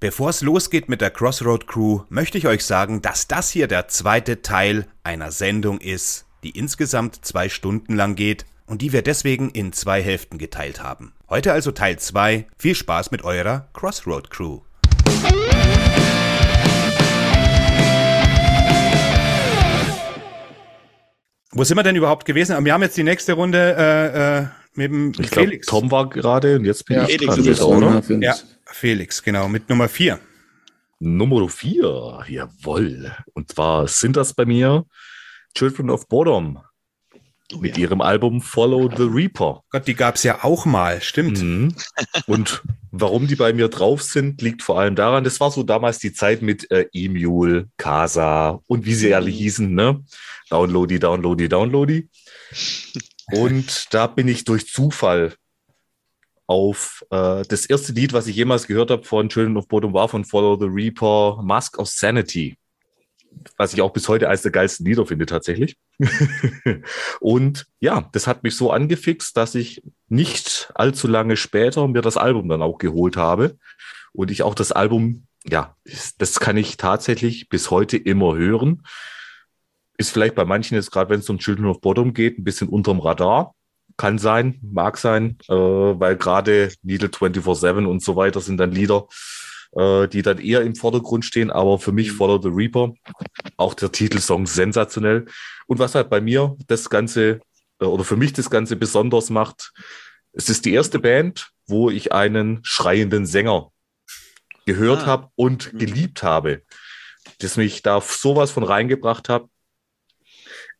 Bevor es losgeht mit der Crossroad Crew, möchte ich euch sagen, dass das hier der zweite Teil einer Sendung ist, die insgesamt zwei Stunden lang geht und die wir deswegen in zwei Hälften geteilt haben. Heute also Teil 2. Viel Spaß mit eurer Crossroad Crew. Wo sind wir denn überhaupt gewesen? Wir haben jetzt die nächste Runde äh, äh, mit dem ich Felix. Glaub, Tom war gerade und jetzt bin ja, ich Felix dran, wieder, oder? Ja, Felix, genau, mit Nummer 4. Nummer 4, jawohl. Und zwar sind das bei mir Children of Bodom oh, mit ja. ihrem Album Follow the Reaper. Gott, die gab es ja auch mal, stimmt. Mhm. Und warum die bei mir drauf sind, liegt vor allem daran, das war so damals die Zeit mit äh, Emule, Casa und wie sie mhm. alle hießen, ne? Downloady, Downloady, Downloady. Und da bin ich durch Zufall auf äh, das erste Lied, was ich jemals gehört habe von Children of Bodom, war von Follow the Reaper, Mask of Sanity. Was ich auch bis heute als der geilsten Lieder finde, tatsächlich. und ja, das hat mich so angefixt, dass ich nicht allzu lange später mir das Album dann auch geholt habe. Und ich auch das Album, ja, das kann ich tatsächlich bis heute immer hören. Ist vielleicht bei manchen jetzt, gerade wenn es um Children of Bottom geht, ein bisschen unterm Radar. Kann sein, mag sein, äh, weil gerade Needle 24-7 und so weiter sind dann Lieder, äh, die dann eher im Vordergrund stehen. Aber für mich Follow the Reaper, auch der Titelsong sensationell. Und was halt bei mir das Ganze, äh, oder für mich das Ganze besonders macht, es ist die erste Band, wo ich einen schreienden Sänger gehört ah. habe und mhm. geliebt habe, das mich da sowas von reingebracht hat.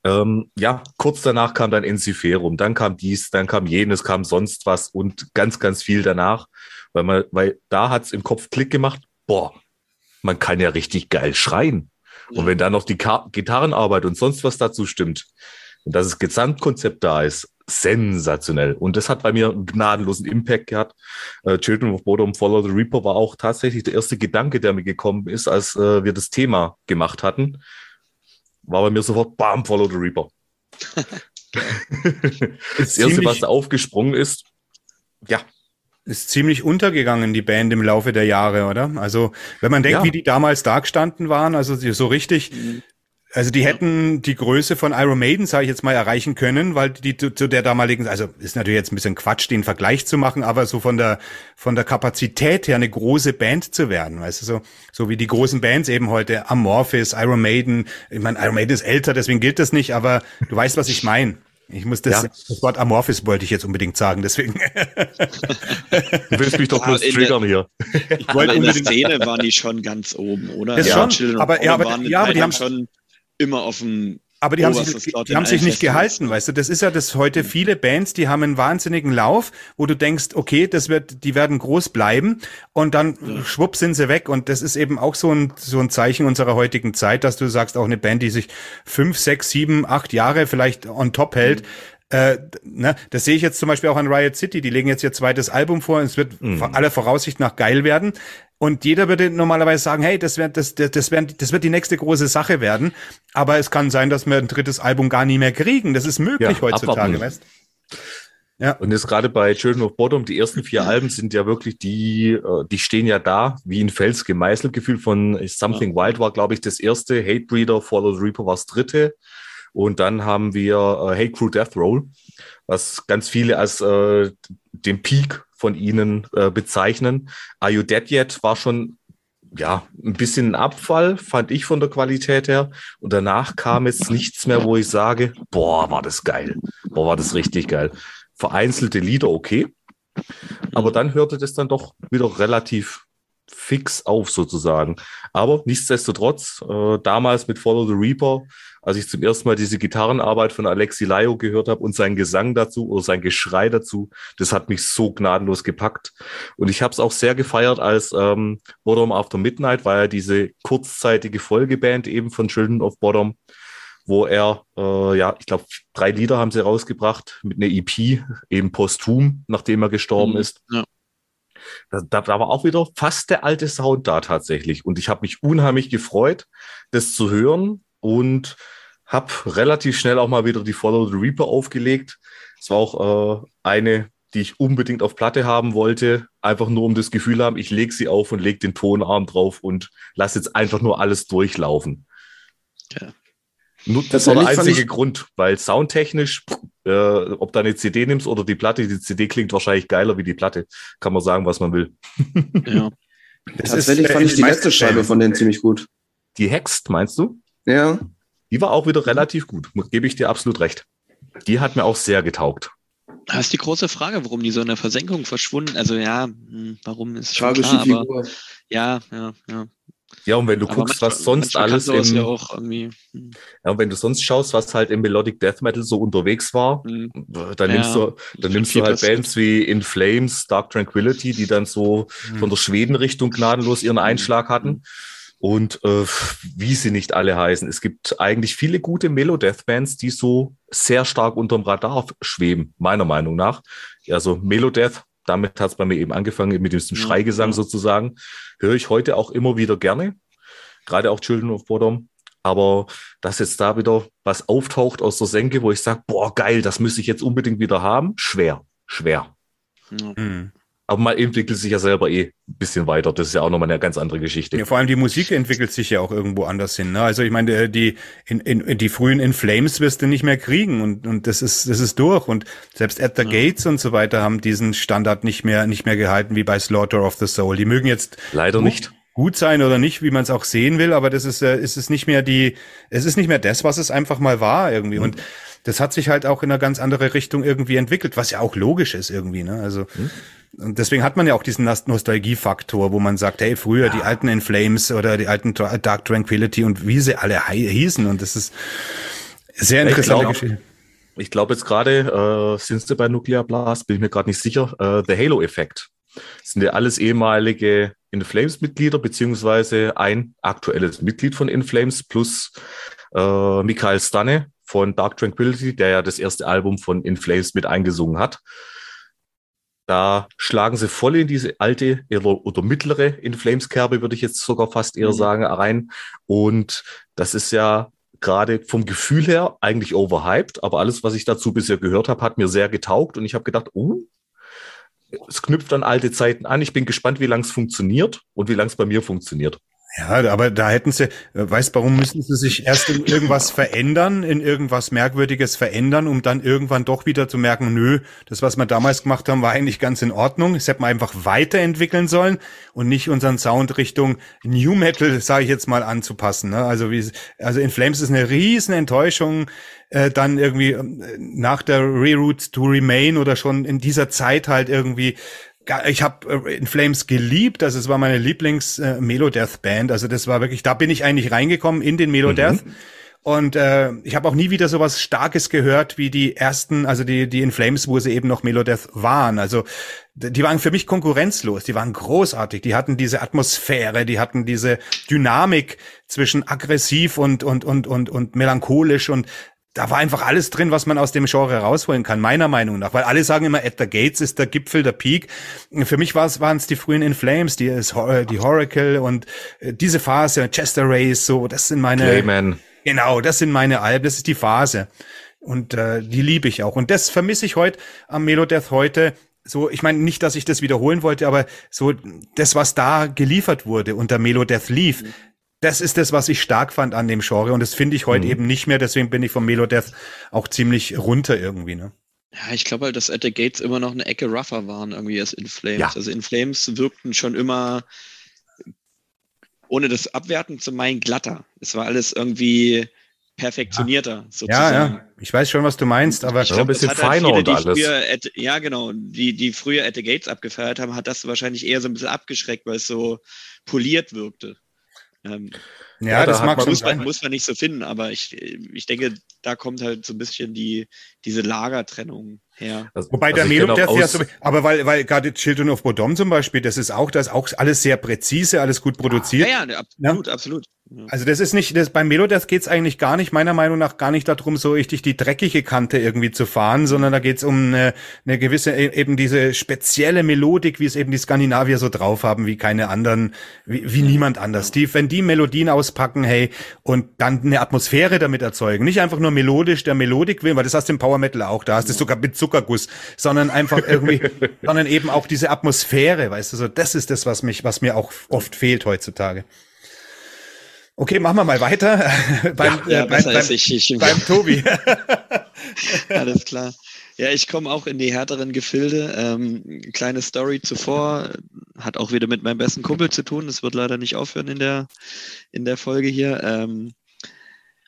Ähm, ja, kurz danach kam dann Enziferum, dann kam dies, dann kam jenes, kam sonst was und ganz, ganz viel danach, weil man, weil da hat's im Kopf Klick gemacht, boah, man kann ja richtig geil schreien. Und wenn dann noch die Ka Gitarrenarbeit und sonst was dazu stimmt und dass das Gesamtkonzept da ist, sensationell. Und das hat bei mir einen gnadenlosen Impact gehabt. Äh, Children of Bodom Follow the Reaper war auch tatsächlich der erste Gedanke, der mir gekommen ist, als äh, wir das Thema gemacht hatten war bei mir sofort, bam, Follow the Reaper. das erste, was da aufgesprungen ist, ja. Ist ziemlich untergegangen, die Band im Laufe der Jahre, oder? Also, wenn man denkt, ja. wie die damals dargestanden waren, also so richtig, mhm. Also die hätten die Größe von Iron Maiden, sage ich jetzt mal, erreichen können, weil die zu, zu, der damaligen, also ist natürlich jetzt ein bisschen Quatsch, den Vergleich zu machen, aber so von der von der Kapazität her eine große Band zu werden, weißt du so, so wie die großen Bands eben heute, Amorphis, Iron Maiden. Ich meine, Iron Maiden ist älter, deswegen gilt das nicht, aber du weißt, was ich meine. Ich muss das, ja. das Wort Amorphis wollte ich jetzt unbedingt sagen, deswegen. Du willst mich doch bloß triggern hier. Ich wollte in der Szene waren die schon ganz oben, oder? Das ja, schon, aber, ja, aber, ja, aber die haben schon immer auf dem aber die haben sich, die haben sich nicht gehalten, weißt du. Das ist ja das heute viele Bands, die haben einen wahnsinnigen Lauf, wo du denkst, okay, das wird, die werden groß bleiben und dann ja. schwupp sind sie weg. Und das ist eben auch so ein, so ein Zeichen unserer heutigen Zeit, dass du sagst, auch eine Band, die sich fünf, sechs, sieben, acht Jahre vielleicht on top hält, mhm. Äh, ne, das sehe ich jetzt zum Beispiel auch an Riot City. Die legen jetzt ihr zweites Album vor. Es wird mhm. aller Voraussicht nach geil werden. Und jeder würde normalerweise sagen, hey, das, wird das, das, das, wär, das wird die nächste große Sache werden. Aber es kann sein, dass wir ein drittes Album gar nie mehr kriegen. Das ist möglich ja, heutzutage, weißt ja. Und jetzt gerade bei Children of Bottom, die ersten vier Alben sind ja wirklich die, äh, die stehen ja da wie ein Fels gemeißelt. Gefühl von Something ja. Wild war, glaube ich, das erste. Hatebreeder, Follow the Reaper war das dritte. Und dann haben wir äh, Hate Crew Death Roll, was ganz viele als äh, den Peak von ihnen äh, bezeichnen. Are You Dead Yet war schon ja, ein bisschen ein Abfall, fand ich von der Qualität her. Und danach kam jetzt nichts mehr, wo ich sage, boah, war das geil. Boah, war das richtig geil. Vereinzelte Lieder okay. Aber dann hörte das dann doch wieder relativ fix auf sozusagen. Aber nichtsdestotrotz, äh, damals mit Follow the Reaper als ich zum ersten Mal diese Gitarrenarbeit von Alexi Laio gehört habe und sein Gesang dazu oder sein Geschrei dazu, das hat mich so gnadenlos gepackt. Und ich habe es auch sehr gefeiert, als ähm, Bottom After Midnight war ja diese kurzzeitige Folgeband eben von Children of Bottom, wo er, äh, ja, ich glaube, drei Lieder haben sie rausgebracht mit einer EP, eben posthum, nachdem er gestorben mhm, ist. Ja. Da, da, war auch wieder fast der alte Sound da tatsächlich. Und ich habe mich unheimlich gefreut, das zu hören und habe relativ schnell auch mal wieder die Follow the Reaper aufgelegt. Es war auch äh, eine die ich unbedingt auf Platte haben wollte, einfach nur um das Gefühl haben, ich lege sie auf und lege den Tonarm drauf und lasse jetzt einfach nur alles durchlaufen. Ja. Nur, das war der einzige Grund, weil soundtechnisch, äh, ob du eine CD nimmst oder die Platte, die CD klingt wahrscheinlich geiler wie die Platte. Kann man sagen, was man will. Ja. Das Tatsächlich ist, fand ich die letzte Scheibe von denen ziemlich gut. Die Hext, meinst du? Ja. Die war auch wieder relativ gut, gebe ich dir absolut recht. Die hat mir auch sehr getaugt. Das ist die große Frage, warum die so in der Versenkung verschwunden. Also ja, hm, warum ist schon klar, aber ja, ja, ja. Ja, und wenn du aber guckst, manchmal, was sonst alles im, ja, hm. ja, und wenn du sonst schaust, was halt im Melodic Death Metal so unterwegs war, hm. dann nimmst du, dann nimmst du halt Bands wie In Flames, Dark Tranquility, die dann so hm. von der Schweden-Richtung gnadenlos ihren hm. Einschlag hatten. Und äh, wie sie nicht alle heißen. Es gibt eigentlich viele gute Melodeath-Bands, die so sehr stark unterm Radar schweben, meiner Meinung nach. Also Melodeath, damit hat es bei mir eben angefangen, mit diesem Schreigesang sozusagen. Höre ich heute auch immer wieder gerne. Gerade auch Children of Bodom. Aber dass jetzt da wieder was auftaucht aus der Senke, wo ich sage, boah, geil, das müsste ich jetzt unbedingt wieder haben, schwer, schwer. Mhm. Aber man entwickelt sich ja selber eh ein bisschen weiter. Das ist ja auch nochmal eine ganz andere Geschichte. Ja, vor allem die Musik entwickelt sich ja auch irgendwo anders hin. Ne? Also ich meine, die in, in, die frühen In Flames wirst du nicht mehr kriegen und, und das ist das ist durch. Und selbst At the ja. Gates und so weiter haben diesen Standard nicht mehr nicht mehr gehalten wie bei Slaughter of the Soul. Die mögen jetzt leider nicht gut sein oder nicht, wie man es auch sehen will, aber das ist äh, ist es nicht mehr die es ist nicht mehr das, was es einfach mal war irgendwie. Mhm. Und das hat sich halt auch in eine ganz andere Richtung irgendwie entwickelt, was ja auch logisch ist irgendwie. Ne? Also mhm. Und deswegen hat man ja auch diesen Nostalgiefaktor, wo man sagt, hey, früher ja. die alten In Flames oder die alten Dark Tranquility und wie sie alle hießen. Und das ist sehr interessante ich Geschichte. Ich glaube jetzt gerade, äh, sind sie bei Nuclear Blast, bin ich mir gerade nicht sicher, äh, The Halo-Effekt. Sind ja alles ehemalige In Flames-Mitglieder, beziehungsweise ein aktuelles Mitglied von In Flames plus äh, Michael Stanne von Dark Tranquility, der ja das erste Album von In Flames mit eingesungen hat. Da schlagen sie voll in diese alte oder, mittlere In Flames Kerbe, würde ich jetzt sogar fast eher mhm. sagen, rein. Und das ist ja gerade vom Gefühl her eigentlich overhyped, aber alles, was ich dazu bisher gehört habe, hat mir sehr getaugt und ich habe gedacht, oh, es knüpft an alte Zeiten an. Ich bin gespannt, wie lang es funktioniert und wie lang es bei mir funktioniert. Ja, aber da hätten sie, äh, weißt, warum müssen sie sich erst in irgendwas verändern, in irgendwas Merkwürdiges verändern, um dann irgendwann doch wieder zu merken, nö, das, was wir damals gemacht haben, war eigentlich ganz in Ordnung. Das hätte man einfach weiterentwickeln sollen und nicht unseren Sound Richtung New Metal, sage ich jetzt mal, anzupassen. Ne? Also wie, also in Flames ist eine riesen Enttäuschung, äh, dann irgendwie äh, nach der Reroute to Remain oder schon in dieser Zeit halt irgendwie ich habe äh, In Flames geliebt, also es war meine Lieblings äh, Melodeath Band, also das war wirklich, da bin ich eigentlich reingekommen in den Melodeath. Mhm. Und äh, ich habe auch nie wieder so was Starkes gehört wie die ersten, also die, die In Flames, wo sie eben noch Melodeath waren. Also die waren für mich konkurrenzlos, die waren großartig, die hatten diese Atmosphäre, die hatten diese Dynamik zwischen aggressiv und, und, und, und, und melancholisch und da war einfach alles drin, was man aus dem Genre rausholen kann, meiner Meinung nach. Weil alle sagen immer, At the Gates ist der Gipfel, der Peak. Für mich waren es die frühen In Flames, die, die Horacle und äh, diese Phase, Chester Race, so, das sind meine. Clayman. Genau, das sind meine Alben, das ist die Phase. Und äh, die liebe ich auch. Und das vermisse ich heute am Melodeath heute. So, ich meine nicht, dass ich das wiederholen wollte, aber so das, was da geliefert wurde und der Melodeath lief, mhm das ist das, was ich stark fand an dem Genre und das finde ich heute mhm. eben nicht mehr. Deswegen bin ich vom Melodeath auch ziemlich runter irgendwie. Ne? Ja, ich glaube halt, dass At the Gates immer noch eine Ecke rougher waren irgendwie als In Flames. Ja. Also In Flames wirkten schon immer, ohne das abwerten zu meinen, glatter. Es war alles irgendwie perfektionierter, ja. sozusagen. Ja, ja, ich weiß schon, was du meinst, aber ich glaub, ein bisschen halt feiner viele, und alles. At, ja, genau, die, die früher At the Gates abgefeiert haben, hat das wahrscheinlich eher so ein bisschen abgeschreckt, weil es so poliert wirkte. Ähm, ja, ja, das mag man, muss, man, muss man nicht so finden, aber ich, ich denke, da kommt halt so ein bisschen die, diese Lagertrennung her. Also, Wobei also der Melum, der ja so, aber weil, weil gerade Children of Bodom zum Beispiel, das ist auch, das ist auch alles sehr präzise, alles gut produziert. Ja, ja, absolut, ja? absolut. Also das ist nicht, das, beim Melodeath geht's eigentlich gar nicht, meiner Meinung nach gar nicht darum, so richtig die dreckige Kante irgendwie zu fahren, sondern da geht's um eine, eine gewisse, e, eben diese spezielle Melodik, wie es eben die Skandinavier so drauf haben, wie keine anderen, wie, wie niemand anders. Die, wenn die Melodien auspacken, hey, und dann eine Atmosphäre damit erzeugen, nicht einfach nur melodisch der Melodik will, weil das hast du im Power Metal auch, da hast du sogar mit Zuckerguss, sondern einfach irgendwie, sondern eben auch diese Atmosphäre, weißt du, so das ist das, was mich, was mir auch oft fehlt heutzutage. Okay, machen wir mal weiter beim, ja, ja, äh, beim, beim, ich, ich, beim Tobi. Alles klar. Ja, ich komme auch in die härteren Gefilde. Ähm, kleine Story zuvor, hat auch wieder mit meinem besten Kumpel zu tun. Das wird leider nicht aufhören in der, in der Folge hier. Ähm,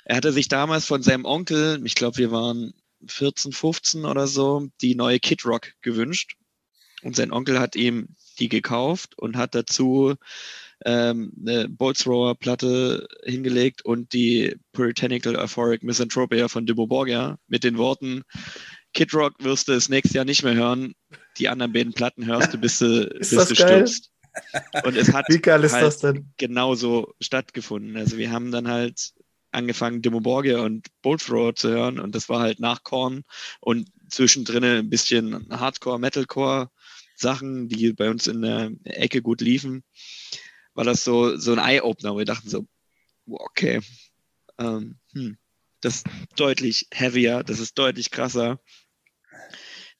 er hatte sich damals von seinem Onkel, ich glaube, wir waren 14, 15 oder so, die neue Kid Rock gewünscht. Und sein Onkel hat ihm die gekauft und hat dazu ähm, eine Boltzrower-Platte hingelegt und die Puritanical Euphoric Misanthropia von Dimmu Borgia mit den Worten, Kid Rock wirst du das nächste Jahr nicht mehr hören. Die anderen beiden Platten hörst du, bis du, bis du stirbst. Und es hat Wie geil ist halt das denn? genauso stattgefunden. Also wir haben dann halt angefangen, Demo Borgia und Bolt Thrower zu hören und das war halt nach Korn und zwischendrin ein bisschen Hardcore, Metalcore Sachen, die bei uns in der Ecke gut liefen, war das so, so ein Eye-Opener, wo wir dachten so, okay, ähm, hm, das ist deutlich heavier, das ist deutlich krasser.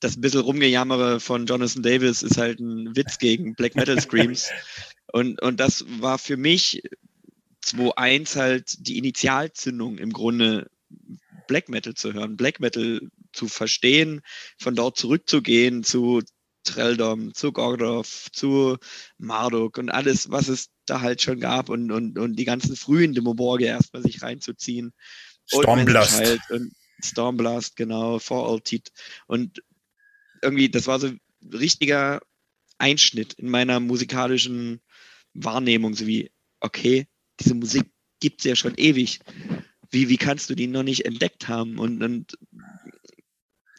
Das bisschen Rumgejammere von Jonathan Davis ist halt ein Witz gegen Black Metal Screams. und, und das war für mich 2.1 halt die Initialzündung im Grunde Black Metal zu hören, Black Metal zu verstehen, von dort zurückzugehen zu Treldom, zu Gordorf, zu Marduk und alles, was es da halt schon gab und, und, und die ganzen frühen Demoborge erstmal sich reinzuziehen. Stormblast. Halt und Stormblast, genau, For All Tit. Und irgendwie, das war so ein richtiger Einschnitt in meiner musikalischen Wahrnehmung, so wie, okay, diese Musik gibt es ja schon ewig. Wie, wie kannst du die noch nicht entdeckt haben? Und, und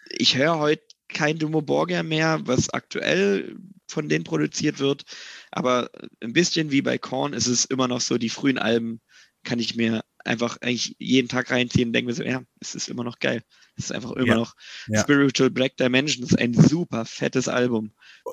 ich höre heute kein Dumo Borgia mehr, was aktuell von denen produziert wird. Aber ein bisschen wie bei Korn ist es immer noch so, die frühen Alben kann ich mir einfach eigentlich jeden Tag reinziehen und denke mir so, ja, es ist immer noch geil. Es ist einfach immer ja, noch ja. Spiritual Black Dimension ist ein super fettes Album.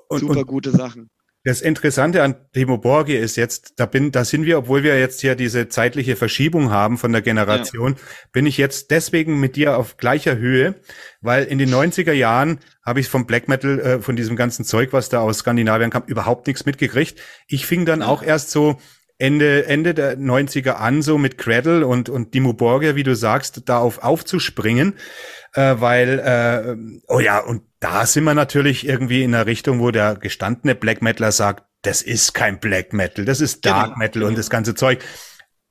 Und, super und, gute Sachen. Das Interessante an Timo Borge ist jetzt, da bin, da sind wir, obwohl wir jetzt hier diese zeitliche Verschiebung haben von der Generation, ja. bin ich jetzt deswegen mit dir auf gleicher Höhe, weil in den 90er Jahren habe ich vom Black Metal, äh, von diesem ganzen Zeug, was da aus Skandinavien kam, überhaupt nichts mitgekriegt. Ich fing dann ja. auch erst so Ende, Ende der 90er an, so mit Cradle und, und Dimo Borgia, wie du sagst, da auf aufzuspringen, äh, weil, äh, oh ja, und da sind wir natürlich irgendwie in einer Richtung, wo der gestandene Black Metaler sagt, das ist kein Black Metal, das ist Dark genau, Metal genau. und das ganze Zeug.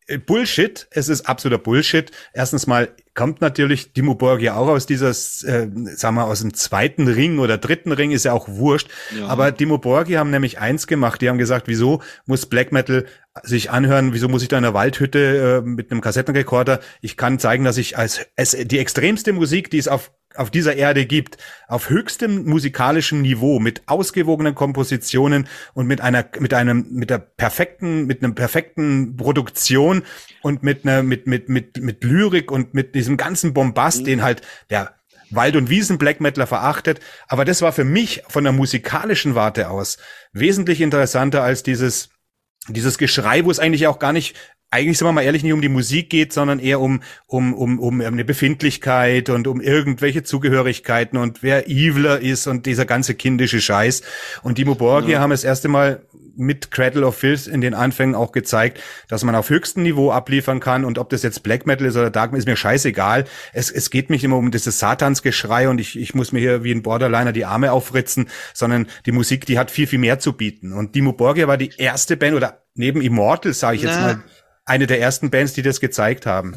Äh, Bullshit, es ist absoluter Bullshit. Erstens mal kommt natürlich Dimo Borg ja auch aus dieser, äh, sagen wir, aus dem zweiten Ring oder dritten Ring, ist ja auch wurscht. Ja. Aber Dimo Borgi haben nämlich eins gemacht, die haben gesagt, wieso muss Black Metal sich anhören, wieso muss ich da in der Waldhütte äh, mit einem Kassettenrekorder, ich kann zeigen, dass ich als, als die extremste Musik, die es auf auf dieser Erde gibt, auf höchstem musikalischem Niveau, mit ausgewogenen Kompositionen und mit einer, mit einem, mit der perfekten, mit einem perfekten Produktion und mit einer, mit, mit, mit, mit Lyrik und mit diesem ganzen Bombast, mhm. den halt der Wald- und Wiesen-Black Metaler verachtet. Aber das war für mich von der musikalischen Warte aus wesentlich interessanter als dieses, dieses Geschrei, wo es eigentlich auch gar nicht eigentlich, sind wir mal ehrlich, nicht um die Musik geht, sondern eher um, um, um, um eine Befindlichkeit und um irgendwelche Zugehörigkeiten und wer eviler ist und dieser ganze kindische Scheiß. Und Dimo Borgia ja. haben das erste Mal mit Cradle of Filth in den Anfängen auch gezeigt, dass man auf höchstem Niveau abliefern kann und ob das jetzt Black Metal ist oder Dark Metal, ist mir scheißegal. Es, es geht mich immer um dieses Satansgeschrei und ich, ich muss mir hier wie ein Borderliner die Arme aufritzen, sondern die Musik, die hat viel, viel mehr zu bieten. Und Dimo Borgia war die erste Band oder neben Immortals, sage ich jetzt Na. mal, eine der ersten Bands, die das gezeigt haben.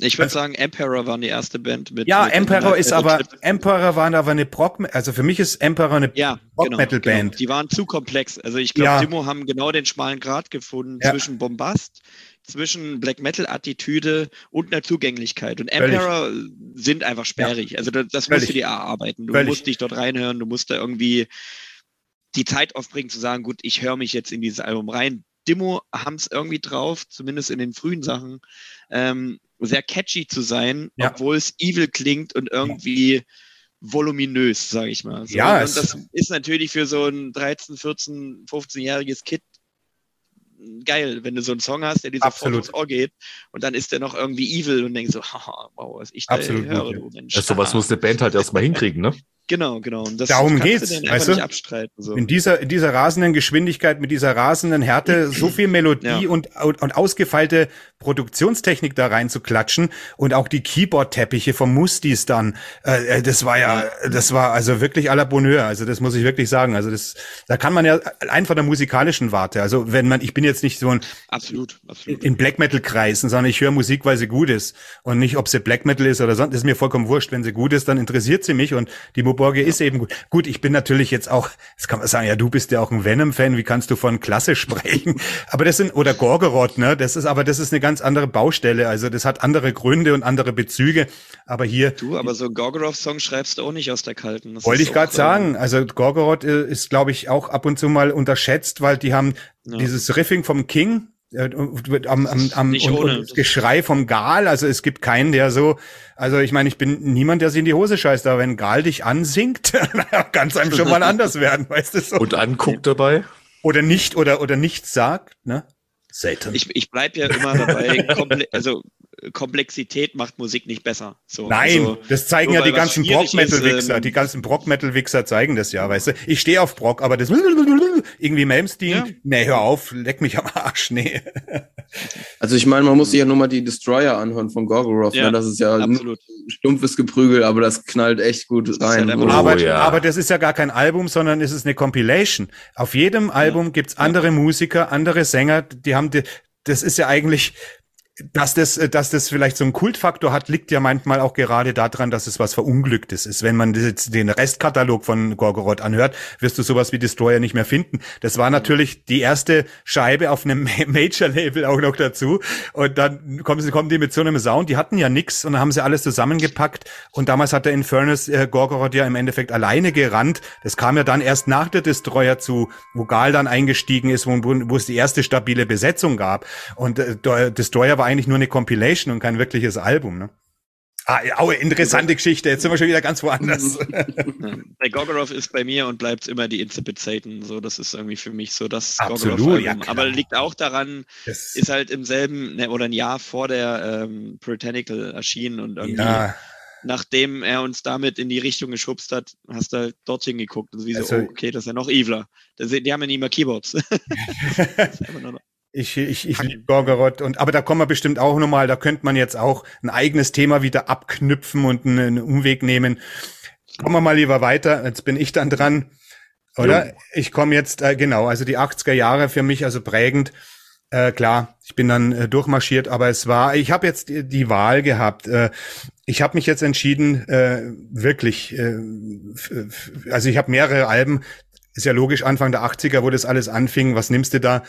Ich würde sagen, Emperor waren die erste Band mit. Ja, mit Emperor ist aber, Emperor waren aber eine Brock, also für mich ist Emperor eine ja, Rock Metal genau, Band. Genau. Die waren zu komplex. Also ich glaube, ja. Timo haben genau den schmalen Grad gefunden ja. zwischen Bombast, zwischen Black Metal Attitüde und einer Zugänglichkeit. Und Emperor Völlig. sind einfach sperrig. Ja. Also das, das musst du dir erarbeiten. Du Völlig. musst dich dort reinhören, du musst da irgendwie die Zeit aufbringen zu sagen, gut, ich höre mich jetzt in dieses Album rein. Demo haben es irgendwie drauf, zumindest in den frühen Sachen, ähm, sehr catchy zu sein, ja. obwohl es evil klingt und irgendwie voluminös, sage ich mal. So, ja, und das ist natürlich für so ein 13, 14, 15-jähriges Kind geil, wenn du so einen Song hast, der dir sofort aufs Ohr geht und dann ist der noch irgendwie evil und denkst so, haha, wow, was ich da Absolut höre, du Mensch. Also sowas muss eine Band halt erstmal hinkriegen, ne? Genau, genau. Und das Darum geht's, du weißt du? abstreiten, so. In dieser, in dieser rasenden Geschwindigkeit, mit dieser rasenden Härte, so viel Melodie ja. und, und, und ausgefeilte Produktionstechnik da rein zu klatschen und auch die Keyboard-Teppiche vom Mustis dann, äh, äh das war ja, das war also wirklich à la Bonheur. Also das muss ich wirklich sagen. Also das, da kann man ja einfach der musikalischen Warte. Also wenn man, ich bin jetzt nicht so ein absolut, absolut. in Black Metal Kreisen, sondern ich höre Musik, weil sie gut ist und nicht, ob sie Black Metal ist oder sonst. Das ist mir vollkommen wurscht. Wenn sie gut ist, dann interessiert sie mich und die Moborge ja. ist eben gut. Gut, ich bin natürlich jetzt auch, das kann man sagen, ja, du bist ja auch ein Venom-Fan. Wie kannst du von Klasse sprechen? aber das sind oder Gorgoroth, ne? Das ist aber das ist eine ganz andere Baustelle. Also das hat andere Gründe und andere Bezüge. Aber hier. Du, aber so Gorgoroth-Song schreibst du auch nicht aus der Kalten. Das wollte ich gerade sagen. Also Gorgoroth äh, ist, glaube ich, auch ab und zu mal unterschätzt, weil die haben ja. dieses Riffing vom King, am, am, am und, und Geschrei vom Gal. Also es gibt keinen, der so, also ich meine, ich bin niemand, der sich in die Hose scheißt, aber wenn Gal dich ansingt, kann es einem schon mal anders werden, weißt du so. Und anguckt dabei. Oder nicht, oder, oder nichts sagt, ne? Satan. Ich, ich bleibe ja immer dabei, also Komplexität macht Musik nicht besser. So, Nein, also, das zeigen ja die ganzen Brock-Metal-Wichser. Ähm, die ganzen Brock-Metal-Wichser zeigen das ja, weißt du. Ich stehe auf Brock, aber das irgendwie Malmsteen, ja. nee, hör auf, leck mich am Arsch, nee. Also ich meine, man muss sich ja nur mal die Destroyer anhören von Gorgoroth. Ja, ne? Das ist ja absolut. stumpfes Geprügel, aber das knallt echt gut rein. Halt aber, oh, ja. aber das ist ja gar kein Album, sondern es ist eine Compilation. Auf jedem Album ja. gibt's andere Musiker, andere Sänger, die haben die, das ist ja eigentlich, dass das, äh, dass das vielleicht so einen Kultfaktor hat, liegt ja manchmal auch gerade daran, dass es was Verunglücktes ist. Wenn man jetzt den Restkatalog von Gorgoroth anhört, wirst du sowas wie Destroyer nicht mehr finden. Das war natürlich die erste Scheibe auf einem Major-Label auch noch dazu. Und dann kommen sie, kommen die mit so einem Sound, die hatten ja nix und dann haben sie alles zusammengepackt. Und damals hat der Infernus äh, Gorgoroth ja im Endeffekt alleine gerannt. Das kam ja dann erst nach der Destroyer zu, wo Gal dann eingestiegen ist, wo, wo es die erste stabile Besetzung gab. Und äh, Destroyer war eigentlich nur eine Compilation und kein wirkliches Album, ne? Ah, oh, interessante Geschichte. Jetzt sind wir schon wieder ganz woanders. Bei Gogorov ist bei mir und bleibt immer die Incipit Satan. So, das ist irgendwie für mich so das Absolut, ja, Aber liegt auch daran, das ist halt im selben ne, oder ein Jahr vor der ähm, Puritanical erschienen und irgendwie ja. nachdem er uns damit in die Richtung geschubst hat, hast du halt dorthin geguckt und wie also, so, oh, okay, das ist ja noch eviler. Die haben ja nie mehr Keyboards. Ich, ich, ich liebe Gorgoroth und aber da kommen wir bestimmt auch nochmal, da könnte man jetzt auch ein eigenes Thema wieder abknüpfen und einen, einen Umweg nehmen. Kommen wir mal lieber weiter, jetzt bin ich dann dran. Oder? Ja. Ich komme jetzt, äh, genau, also die 80er Jahre für mich, also prägend. Äh, klar, ich bin dann äh, durchmarschiert, aber es war, ich habe jetzt die, die, Wahl gehabt. Äh, ich habe mich jetzt entschieden, äh, wirklich, äh, also ich habe mehrere Alben, ist ja logisch, Anfang der 80er, wo das alles anfing. Was nimmst du da?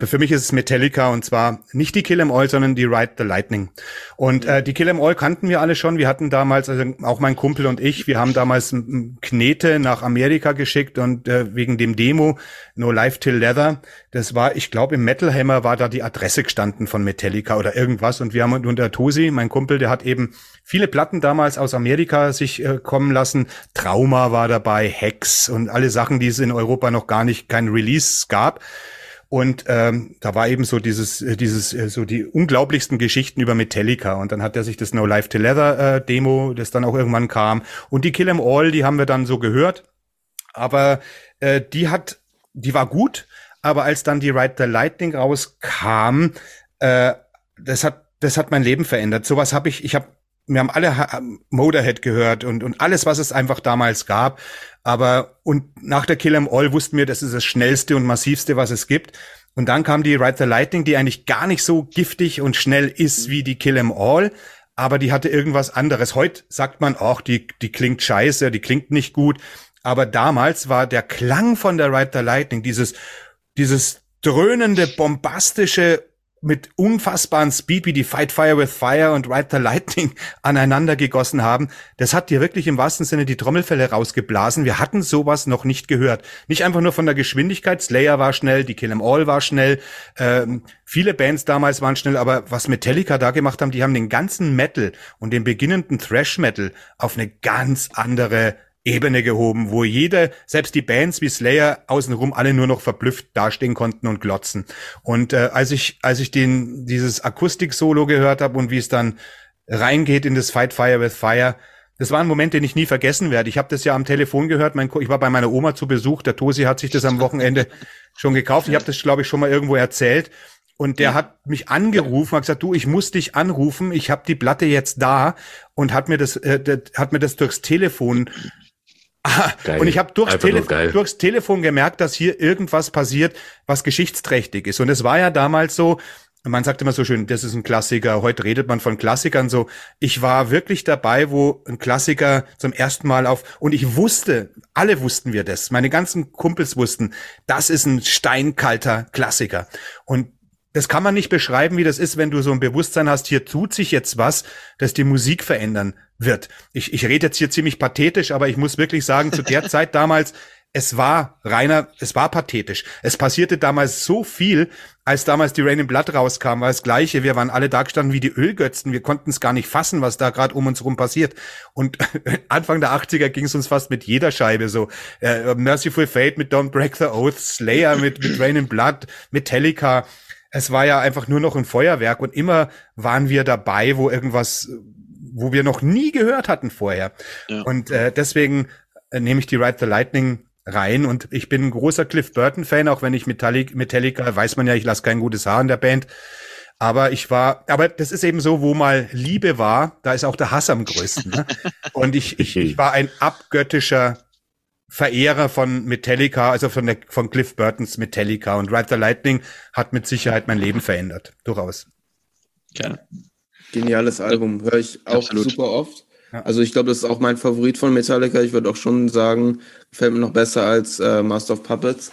Für mich ist es Metallica und zwar nicht die Kill 'Em All, sondern die Ride the Lightning. Und äh, die Kill 'Em All kannten wir alle schon. Wir hatten damals, also auch mein Kumpel und ich, wir haben damals Knete nach Amerika geschickt und äh, wegen dem Demo No Life Till Leather, das war, ich glaube, im Metal Hammer war da die Adresse gestanden von Metallica oder irgendwas. Und wir haben und der Tosi, mein Kumpel, der hat eben viele Platten damals aus Amerika sich äh, kommen lassen. Trauma war dabei, Hex und alle Sachen, die es in Europa noch gar nicht kein Release gab. Und ähm, da war eben so dieses, äh, dieses, äh, so die unglaublichsten Geschichten über Metallica. Und dann hat er sich das No Life to Leather äh, Demo, das dann auch irgendwann kam. Und die Kill 'Em All, die haben wir dann so gehört. Aber äh, die hat, die war gut. Aber als dann die Ride the Lightning rauskam, äh, das hat, das hat mein Leben verändert. Sowas habe ich, ich habe wir haben alle Motorhead gehört und, und alles, was es einfach damals gab. Aber und nach der Kill 'em All wussten wir, das ist das schnellste und massivste, was es gibt. Und dann kam die Ride the Lightning, die eigentlich gar nicht so giftig und schnell ist wie die Kill 'em All, aber die hatte irgendwas anderes. Heute sagt man auch, die, die klingt scheiße, die klingt nicht gut. Aber damals war der Klang von der Ride the Lightning, dieses, dieses dröhnende, bombastische, mit unfassbaren Speed, wie die Fight Fire with Fire und Ride the Lightning aneinander gegossen haben. Das hat dir wirklich im wahrsten Sinne die Trommelfälle rausgeblasen. Wir hatten sowas noch nicht gehört. Nicht einfach nur von der Geschwindigkeit. Slayer war schnell, die Kill 'Em All war schnell. Ähm, viele Bands damals waren schnell, aber was Metallica da gemacht haben, die haben den ganzen Metal und den beginnenden Thrash Metal auf eine ganz andere Ebene gehoben, wo jeder, selbst die Bands wie Slayer außenrum alle nur noch verblüfft dastehen konnten und glotzen. Und äh, als ich als ich den dieses Akustik-Solo gehört habe und wie es dann reingeht in das Fight Fire with Fire, das war ein Moment, den ich nie vergessen werde. Ich habe das ja am Telefon gehört. Mein, ich war bei meiner Oma zu Besuch. Der Tosi hat sich das am Wochenende schon gekauft. Ich habe das, glaube ich, schon mal irgendwo erzählt. Und der hat mich angerufen, hat gesagt, du, ich muss dich anrufen, ich habe die Platte jetzt da und hat mir das, äh, hat mir das durchs Telefon Geil. Und ich habe durchs, Telef durchs Telefon gemerkt, dass hier irgendwas passiert, was geschichtsträchtig ist. Und es war ja damals so, man sagt immer so schön, das ist ein Klassiker. Heute redet man von Klassikern so. Ich war wirklich dabei, wo ein Klassiker zum ersten Mal auf, und ich wusste, alle wussten wir das. Meine ganzen Kumpels wussten, das ist ein steinkalter Klassiker. Und das kann man nicht beschreiben, wie das ist, wenn du so ein Bewusstsein hast, hier tut sich jetzt was, das die Musik verändern wird. Ich, ich rede jetzt hier ziemlich pathetisch, aber ich muss wirklich sagen, zu der Zeit damals, es war reiner, es war pathetisch. Es passierte damals so viel, als damals die Rain in Blood rauskam, war das Gleiche. Wir waren alle da gestanden wie die Ölgötzen. Wir konnten es gar nicht fassen, was da gerade um uns rum passiert. Und Anfang der 80er ging es uns fast mit jeder Scheibe so. Äh, Merciful Fate mit Don't Break the Oath, Slayer mit, mit Rain in Blood, Metallica es war ja einfach nur noch ein Feuerwerk und immer waren wir dabei, wo irgendwas, wo wir noch nie gehört hatten vorher. Ja. Und äh, deswegen äh, nehme ich die Ride the Lightning rein und ich bin ein großer Cliff Burton Fan, auch wenn ich Metallic, Metallica, weiß man ja, ich lasse kein gutes Haar in der Band. Aber ich war, aber das ist eben so, wo mal Liebe war, da ist auch der Hass am größten. Ne? Und ich, ich, ich war ein abgöttischer Verehrer von Metallica, also von, der, von Cliff Burtons Metallica und Ride the Lightning hat mit Sicherheit mein Leben verändert. Durchaus. Ja. Geniales Album, höre ich auch Absolut. super oft. Ja. Also ich glaube, das ist auch mein Favorit von Metallica. Ich würde auch schon sagen, gefällt mir noch besser als äh, Master of Puppets.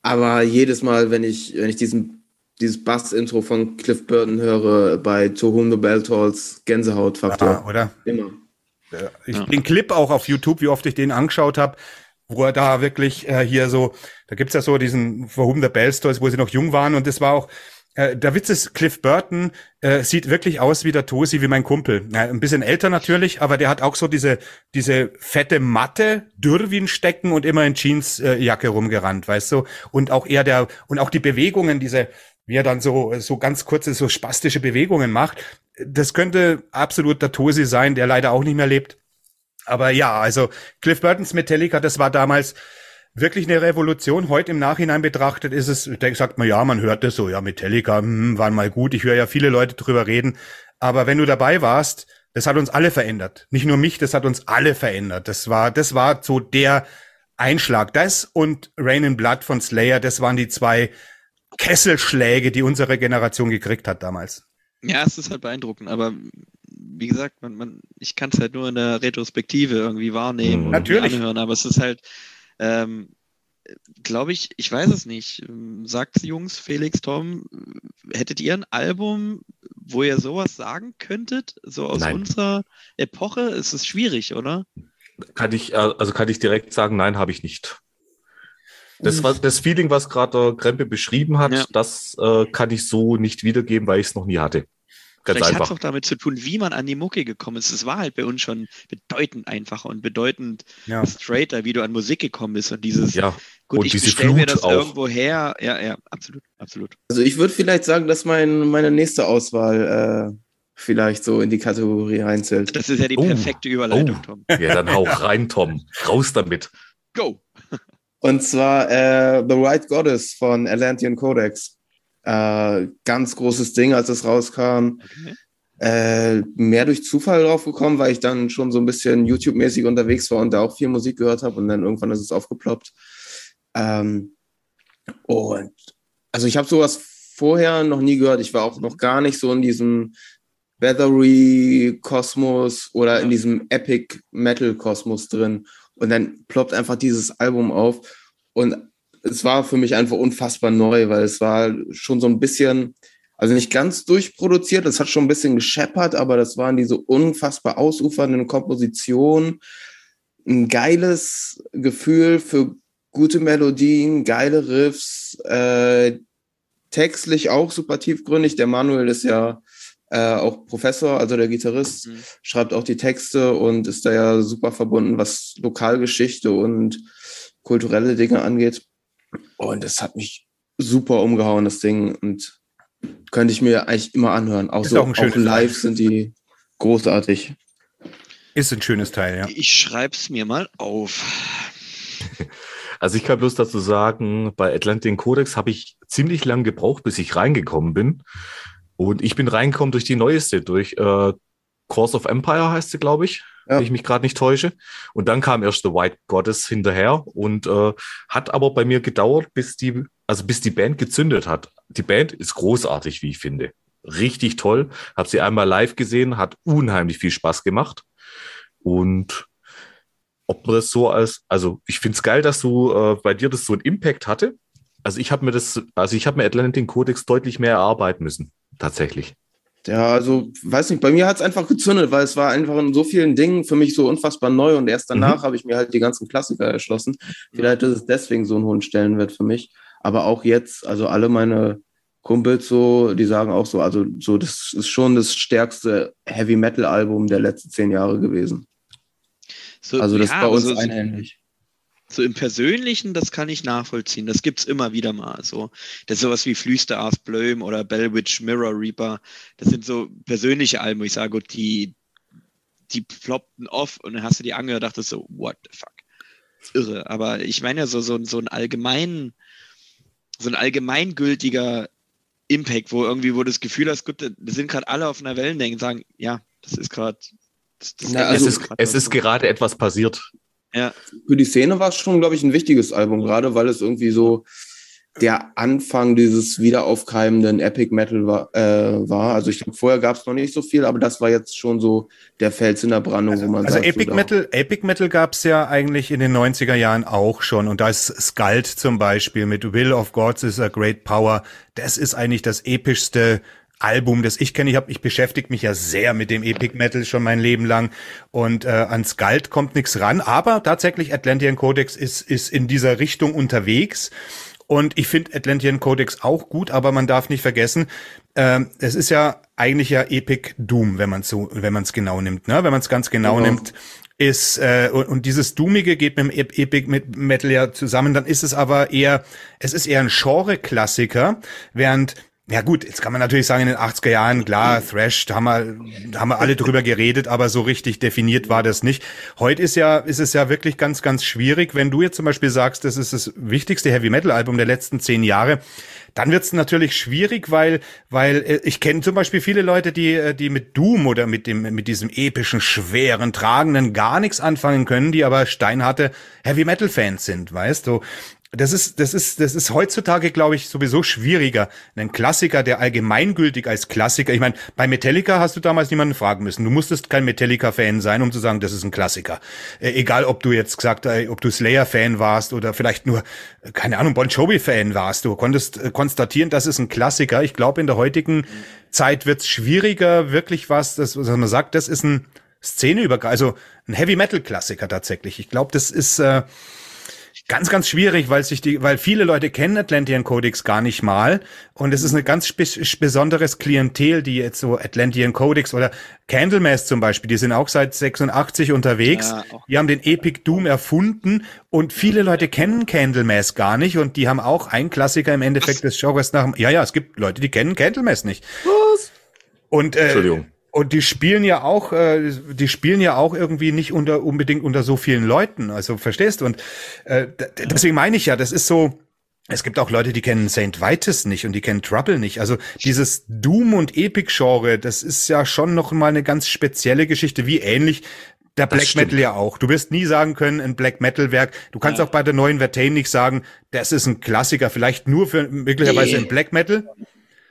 Aber jedes Mal, wenn ich, wenn ich diesen, dieses Bass-Intro von Cliff Burton höre, bei To Whom the Bell Tolls, Gänsehautfaktor. Ja, oder? Immer. Ich, ja. Den Clip auch auf YouTube, wie oft ich den angeschaut habe, wo er da wirklich äh, hier so, da gibt's ja so diesen Verhoben der Bell Stories, wo sie noch jung waren und das war auch, äh, der Witz ist, Cliff Burton äh, sieht wirklich aus wie der Tosi, wie mein Kumpel. Ja, ein bisschen älter natürlich, aber der hat auch so diese, diese fette Matte, dürr wie ein Stecken und immer in Jeansjacke äh, rumgerannt, weißt du? Und auch eher der, und auch die Bewegungen, diese, wie er dann so, so ganz kurze, so spastische Bewegungen macht. Das könnte absolut der Tosi sein, der leider auch nicht mehr lebt. Aber ja, also Cliff Burtons Metallica, das war damals wirklich eine Revolution. Heute im Nachhinein betrachtet ist es, da sagt man, ja, man hört das so, ja, Metallica hm, waren mal gut. Ich höre ja viele Leute drüber reden. Aber wenn du dabei warst, das hat uns alle verändert. Nicht nur mich, das hat uns alle verändert. Das war, das war so der Einschlag. Das und Rain in Blood von Slayer, das waren die zwei Kesselschläge, die unsere Generation gekriegt hat damals. Ja, es ist halt beeindruckend, aber wie gesagt, man, man, ich kann es halt nur in der Retrospektive irgendwie wahrnehmen mhm. und anhören, aber es ist halt, ähm, glaube ich, ich weiß es nicht. Sagt Jungs, Felix, Tom, hättet ihr ein Album, wo ihr sowas sagen könntet, so aus nein. unserer Epoche? Es ist schwierig, oder? Kann ich, äh, also kann ich direkt sagen, nein, habe ich nicht. Das, was, das Feeling, was gerade Krempe beschrieben hat, ja. das äh, kann ich so nicht wiedergeben, weil ich es noch nie hatte. Ganz Vielleicht hat es auch damit zu tun, wie man an die Mucke gekommen ist. Es war halt bei uns schon bedeutend einfacher und bedeutend ja. straighter, wie du an Musik gekommen bist. Und dieses, ja. gut, und ich bestelle mir das auch. irgendwo her. Ja, ja, absolut, absolut. Also ich würde vielleicht sagen, dass mein, meine nächste Auswahl äh, vielleicht so in die Kategorie reinzählt. Das ist ja die oh. perfekte Überleitung, oh. Tom. Ja, dann hau rein, Tom. Raus damit. Go. Und zwar äh, The Right Goddess von Atlantean Codex. Äh, ganz großes Ding, als es rauskam. Okay. Äh, mehr durch Zufall drauf gekommen, weil ich dann schon so ein bisschen YouTube-mäßig unterwegs war und da auch viel Musik gehört habe und dann irgendwann ist es aufgeploppt. Ähm, und also ich habe sowas vorher noch nie gehört. Ich war auch noch gar nicht so in diesem Weathery-Kosmos oder in diesem Epic-Metal-Kosmos drin. Und dann ploppt einfach dieses Album auf. Und es war für mich einfach unfassbar neu, weil es war schon so ein bisschen, also nicht ganz durchproduziert, es hat schon ein bisschen gescheppert, aber das waren diese unfassbar ausufernden Kompositionen. Ein geiles Gefühl für gute Melodien, geile Riffs, äh, textlich auch super tiefgründig. Der Manuel ist ja äh, auch Professor, also der Gitarrist, mhm. schreibt auch die Texte und ist da ja super verbunden, was Lokalgeschichte und kulturelle Dinge angeht. Und das hat mich super umgehauen, das Ding. Und könnte ich mir eigentlich immer anhören. Auch, ist so, auch, auch live Teil. sind die großartig. Ist ein schönes Teil, ja. Ich schreib's mir mal auf. Also ich kann bloß dazu sagen, bei Atlantic Codex habe ich ziemlich lang gebraucht, bis ich reingekommen bin. Und ich bin reingekommen durch die neueste, durch äh, Course of Empire heißt sie, glaube ich, ja. wenn ich mich gerade nicht täusche. Und dann kam erst The White Goddess hinterher und äh, hat aber bei mir gedauert, bis die, also bis die Band gezündet hat. Die Band ist großartig, wie ich finde. Richtig toll. Hab sie einmal live gesehen, hat unheimlich viel Spaß gemacht. Und ob man das so als, also ich finde es geil, dass du äh, bei dir das so einen Impact hatte. Also ich habe mir das, also ich habe mir Atlantic Codex deutlich mehr erarbeiten müssen, tatsächlich. Ja, also weiß nicht, bei mir hat es einfach gezündet, weil es war einfach in so vielen Dingen für mich so unfassbar neu und erst danach mhm. habe ich mir halt die ganzen Klassiker erschlossen. Vielleicht ist es deswegen so ein hohen Stellenwert für mich. Aber auch jetzt, also alle meine Kumpels so, die sagen auch so, also so, das ist schon das stärkste Heavy Metal Album der letzten zehn Jahre gewesen. So, also das ja, ist bei uns so, einheitlich. So im Persönlichen, das kann ich nachvollziehen. Das gibt es immer wieder mal. So. Das ist sowas wie Flüster Ars Blöm oder Bellwitch Mirror Reaper. Das sind so persönliche Alben, wo ich sage, gut, die, die ploppten off und dann hast du die angehört und dachtest so, what the fuck. Das irre. Aber ich meine ja so, so, so ein allgemein, so ein allgemeingültiger Impact, wo irgendwie, wo du das Gefühl hast, gut, wir sind gerade alle auf einer Wellenlänge und sagen, ja, das ist gerade. also, es ist, es ist gerade etwas passiert. Ja. Für die Szene war es schon, glaube ich, ein wichtiges Album, gerade weil es irgendwie so der Anfang dieses wiederaufkeimenden Epic Metal war. Äh, war. Also ich glaube, vorher gab es noch nicht so viel, aber das war jetzt schon so der Fels in der Brandung, also, wo man also sagt, Epic so Metal, Epic Metal gab es ja eigentlich in den 90er Jahren auch schon. Und da ist Skald zum Beispiel mit Will of Gods is a Great Power. Das ist eigentlich das epischste Album, das ich kenne. Ich habe, ich beschäftige mich ja sehr mit dem Epic Metal schon mein Leben lang und äh, an Skald kommt nichts ran. Aber tatsächlich Atlantean Codex ist ist in dieser Richtung unterwegs. Und ich finde Atlantean Codex auch gut, aber man darf nicht vergessen, äh, es ist ja eigentlich ja Epic Doom, wenn man so, wenn man es genau nimmt, ne? Wenn man es ganz genau, genau. nimmt, ist äh, und, und dieses Doomige geht mit dem Epic mit Metal ja zusammen, dann ist es aber eher, es ist eher ein Genre-Klassiker, während ja gut, jetzt kann man natürlich sagen, in den 80er Jahren, klar, Thrash, da haben wir, haben wir alle drüber geredet, aber so richtig definiert war das nicht. Heute ist ja, ist es ja wirklich ganz, ganz schwierig. Wenn du jetzt zum Beispiel sagst, das ist das wichtigste Heavy Metal Album der letzten zehn Jahre, dann wird es natürlich schwierig, weil, weil äh, ich kenne zum Beispiel viele Leute, die, äh, die mit Doom oder mit dem, mit diesem epischen, schweren, tragenden gar nichts anfangen können, die aber steinharte Heavy Metal Fans sind, weißt du? Das ist, das ist, das ist heutzutage, glaube ich, sowieso schwieriger. Ein Klassiker, der allgemeingültig als Klassiker. Ich meine, bei Metallica hast du damals niemanden fragen müssen. Du musstest kein Metallica-Fan sein, um zu sagen, das ist ein Klassiker. Äh, egal, ob du jetzt gesagt, äh, ob du Slayer-Fan warst oder vielleicht nur, äh, keine Ahnung, Bon Jovi-Fan warst. Du konntest äh, konstatieren, das ist ein Klassiker. Ich glaube, in der heutigen Zeit wird es schwieriger, wirklich was, das, was man sagt, das ist ein Szeneübergreifend, also ein Heavy-Metal-Klassiker tatsächlich. Ich glaube, das ist äh, Ganz, ganz schwierig, weil sich die, weil viele Leute kennen Atlantean Codex gar nicht mal. Und es ist eine ganz besonderes Klientel, die jetzt so Atlantean Codex oder Candlemass zum Beispiel, die sind auch seit 86 unterwegs. Ja, die haben den Epic Doom erfunden und viele Leute kennen Candlemass gar nicht und die haben auch ein Klassiker im Endeffekt Was? des Genres nach, ja, ja, es gibt Leute, die kennen Candlemass nicht. Was? Und, äh, Entschuldigung. Und die spielen ja auch, äh, die spielen ja auch irgendwie nicht unter unbedingt unter so vielen Leuten. Also verstehst? Und äh, deswegen meine ich ja, das ist so. Es gibt auch Leute, die kennen Saint Vitus nicht und die kennen Trouble nicht. Also dieses Doom und Epic Genre, das ist ja schon noch mal eine ganz spezielle Geschichte, wie ähnlich der Black Metal ja auch. Du wirst nie sagen können, ein Black Metal Werk. Du kannst ja. auch bei der neuen Vertain nicht sagen, das ist ein Klassiker, vielleicht nur für möglicherweise nee. ein Black Metal.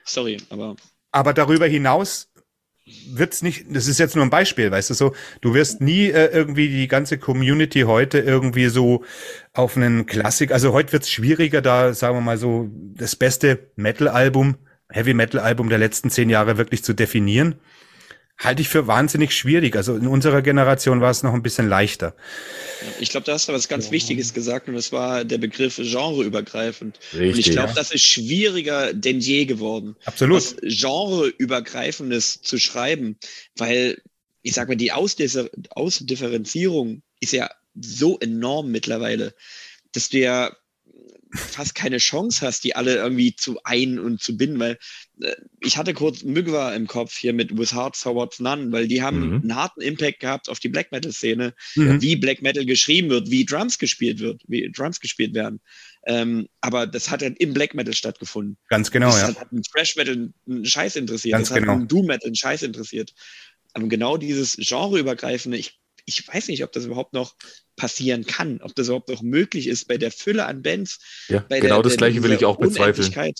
Sorry, aber aber darüber hinaus wird's nicht, das ist jetzt nur ein Beispiel, weißt du so, du wirst nie äh, irgendwie die ganze Community heute irgendwie so auf einen Klassik, also heute wird's schwieriger, da sagen wir mal so das beste Metal-Album, Heavy Metal-Album der letzten zehn Jahre wirklich zu definieren. Halte ich für wahnsinnig schwierig. Also in unserer Generation war es noch ein bisschen leichter. Ich glaube, da hast du was ganz ja. Wichtiges gesagt und das war der Begriff genreübergreifend. Richtig, und ich glaube, ja. das ist schwieriger denn je geworden. Absolut. Was genreübergreifendes zu schreiben, weil ich sag mal, die Ausdifferenzierung ist ja so enorm mittlerweile, dass du ja fast keine Chance hast, die alle irgendwie zu ein- und zu binden, weil äh, ich hatte kurz Mygwa im Kopf hier mit With Heart So What's None, weil die haben mhm. einen harten Impact gehabt auf die Black Metal Szene, mhm. wie Black Metal geschrieben wird, wie Drums gespielt wird, wie Drums gespielt werden. Ähm, aber das hat halt im Black Metal stattgefunden. Ganz genau, das ja. Das hat einen Thrash Metal einen Scheiß interessiert, Ganz das genau. hat einen Doom Metal einen Scheiß interessiert. Aber genau dieses genreübergreifende, ich ich weiß nicht, ob das überhaupt noch passieren kann, ob das überhaupt noch möglich ist bei der Fülle an Bands. Ja, genau der, das gleiche will ich auch bezweifeln.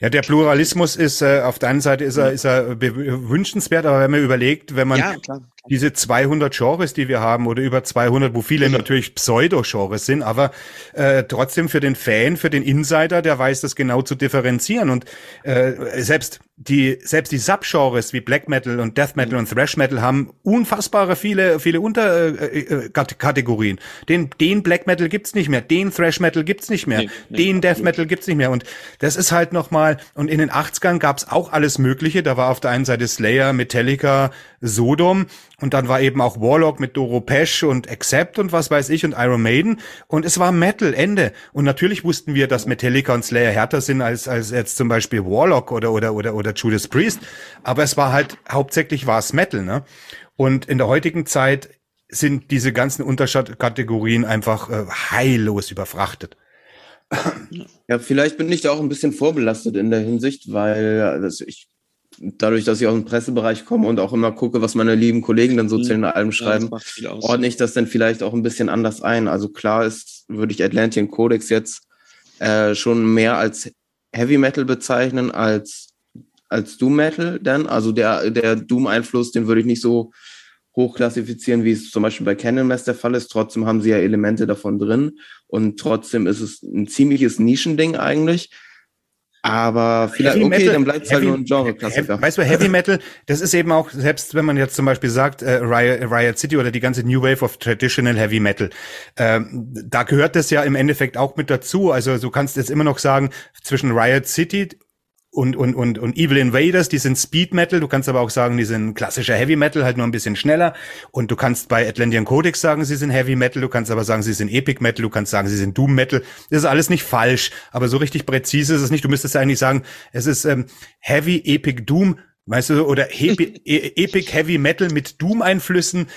Ja, der Pluralismus ist äh, auf der einen Seite ist er, ist er wünschenswert, aber wenn man überlegt, wenn man ja, klar, klar. Diese 200 Genres, die wir haben, oder über 200, wo viele mhm. natürlich Pseudo-Genres sind, aber äh, trotzdem für den Fan, für den Insider, der weiß das genau zu differenzieren. Und äh, selbst die selbst die Subgenres wie Black Metal und Death Metal und Thrash Metal haben unfassbare viele viele Unterkategorien. Äh, äh den den Black Metal gibt's nicht mehr, den Thrash Metal gibt's nicht mehr, nee, nee, den Death Metal gibt's nicht mehr. Und das ist halt nochmal und in den 80ern gab's auch alles mögliche, da war auf der einen Seite Slayer, Metallica, Sodom und dann war eben auch Warlock mit Doro Pesch und Accept und was weiß ich und Iron Maiden. Und es war Metal, Ende. Und natürlich wussten wir, dass Metallica und Slayer härter sind als, als jetzt zum Beispiel Warlock oder, oder, oder, oder Judas Priest. Aber es war halt, hauptsächlich war es Metal, ne? Und in der heutigen Zeit sind diese ganzen Unterkategorien einfach äh, heillos überfrachtet. Ja, vielleicht bin ich da auch ein bisschen vorbelastet in der Hinsicht, weil also ich dadurch, dass ich aus dem Pressebereich komme und auch immer gucke, was meine lieben Kollegen dann so mhm. zu den Alben schreiben, ja, ordne ich das dann vielleicht auch ein bisschen anders ein. Also klar ist, würde ich Atlantean Codex jetzt äh, schon mehr als Heavy Metal bezeichnen als als Doom Metal dann. Also der, der Doom-Einfluss, den würde ich nicht so hochklassifizieren, wie es zum Beispiel bei Candlemass der Fall ist. Trotzdem haben sie ja Elemente davon drin und trotzdem ist es ein ziemliches Nischending eigentlich. Aber vielleicht, Heavy okay, Metal, dann bleibt es halt nur ein Genre-Klassiker. Weißt du, Heavy Metal, das ist eben auch, selbst wenn man jetzt zum Beispiel sagt, äh, Riot, Riot City oder die ganze New Wave of Traditional Heavy Metal, ähm, da gehört das ja im Endeffekt auch mit dazu. Also du kannst jetzt immer noch sagen, zwischen Riot City und, und, und, und Evil Invaders, die sind Speed Metal. Du kannst aber auch sagen, die sind klassischer Heavy Metal, halt nur ein bisschen schneller. Und du kannst bei Atlantean Codex sagen, sie sind Heavy Metal. Du kannst aber sagen, sie sind Epic Metal. Du kannst sagen, sie sind Doom Metal. Das ist alles nicht falsch. Aber so richtig präzise ist es nicht. Du müsstest eigentlich sagen, es ist ähm, Heavy Epic Doom. Weißt du, oder Hepi, e Epic Heavy Metal mit Doom-Einflüssen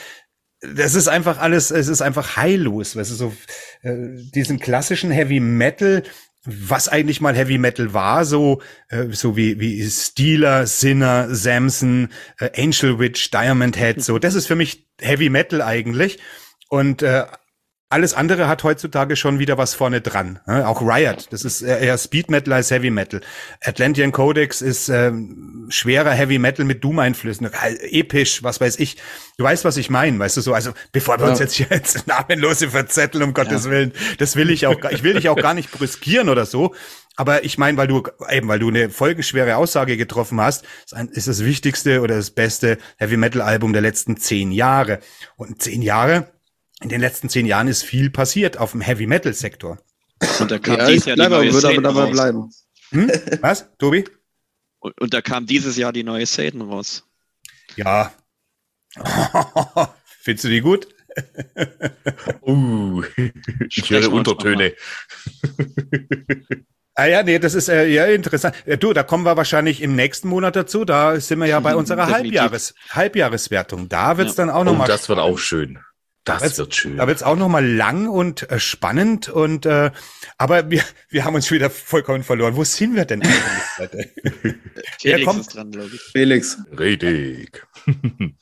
das ist einfach alles, es ist einfach heillos, weißt du, so äh, diesen klassischen Heavy Metal, was eigentlich mal Heavy Metal war, so äh, so wie wie Steeler, Sinner, Samson, äh, Angel Witch, Diamond Head, so. Das ist für mich Heavy Metal eigentlich. Und äh, alles andere hat heutzutage schon wieder was vorne dran. Ne? Auch Riot, das ist eher Speed Metal als Heavy Metal. Atlantean Codex ist ähm, schwerer Heavy Metal mit Doom-Einflüssen, episch, was weiß ich. Du weißt, was ich meine, weißt du so. Also bevor wir ja. uns jetzt hier ins Namenlose verzetteln, um Gottes ja. Willen, das will ich auch. Ich will dich auch gar nicht brüskieren oder so. Aber ich meine, weil du eben, weil du eine folgenschwere Aussage getroffen hast, ist das wichtigste oder das beste Heavy Metal Album der letzten zehn Jahre. Und zehn Jahre in den letzten zehn Jahren ist viel passiert auf dem Heavy Metal Sektor. Und da kam ja, dieses Jahr die neue würde aber dabei bleiben. Hm? Was, Tobi? Und, und, da kam dieses Jahr die neue Satan raus. Ja. Findest du die gut? uh, ich höre Untertöne. Ah ja, nee, das ist äh, ja interessant. Du, da kommen wir wahrscheinlich im nächsten Monat dazu. Da sind wir ja bei unserer Halbjahres Halbjahreswertung. Da wird's ja. dann auch nochmal. Oh, das wird auch schön. Das da wird schön. Da wird's auch noch mal lang und äh, spannend und äh, aber wir, wir haben uns wieder vollkommen verloren. Wo sind wir denn eigentlich? Felix kommt? ist dran, glaube ich. Felix. Richtig.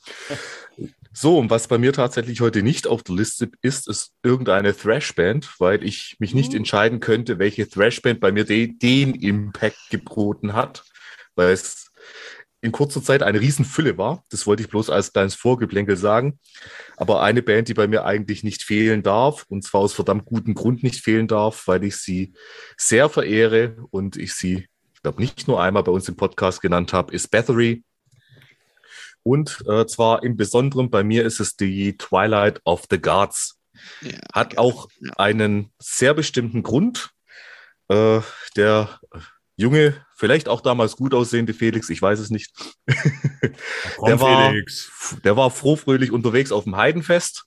so, und was bei mir tatsächlich heute nicht auf der Liste ist, ist irgendeine Thrashband, weil ich mich nicht mhm. entscheiden könnte, welche Thrashband bei mir de den Impact geboten hat, weil es in kurzer Zeit eine Riesenfülle war. Das wollte ich bloß als kleines Vorgeplänkel sagen. Aber eine Band, die bei mir eigentlich nicht fehlen darf, und zwar aus verdammt gutem Grund nicht fehlen darf, weil ich sie sehr verehre und ich sie, ich glaube, nicht nur einmal bei uns im Podcast genannt habe, ist Bathory. Und äh, zwar im Besonderen bei mir ist es die Twilight of the Gods. Ja, Hat auch ja. einen sehr bestimmten Grund. Äh, der junge, vielleicht auch damals gut aussehende Felix, ich weiß es nicht. der, war, der war frohfröhlich unterwegs auf dem Heidenfest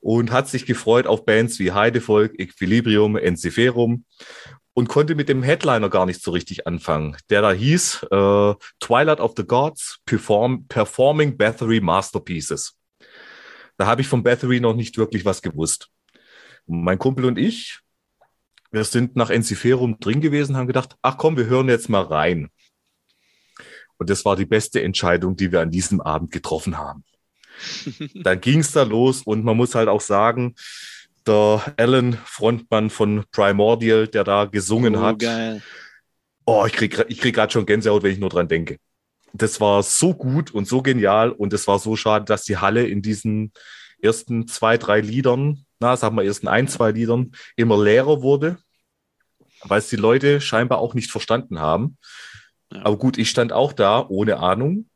und hat sich gefreut auf Bands wie Heidevolk, Equilibrium, Enziferum und konnte mit dem Headliner gar nicht so richtig anfangen, der da hieß äh, Twilight of the Gods Perform Performing Bathory Masterpieces. Da habe ich von Bathory noch nicht wirklich was gewusst. Mein Kumpel und ich, wir sind nach Enziferum drin gewesen, haben gedacht, ach komm, wir hören jetzt mal rein. Und das war die beste Entscheidung, die wir an diesem Abend getroffen haben. Dann ging es da los und man muss halt auch sagen, der Alan, Frontmann von Primordial, der da gesungen oh, hat. Geil. Oh, ich krieg, ich krieg gerade schon Gänsehaut, wenn ich nur dran denke. Das war so gut und so genial und es war so schade, dass die Halle in diesen ersten zwei, drei Liedern, na, sagen wir ersten ein, zwei Liedern, immer leerer wurde, weil es die Leute scheinbar auch nicht verstanden haben. Ja. Aber gut, ich stand auch da ohne Ahnung,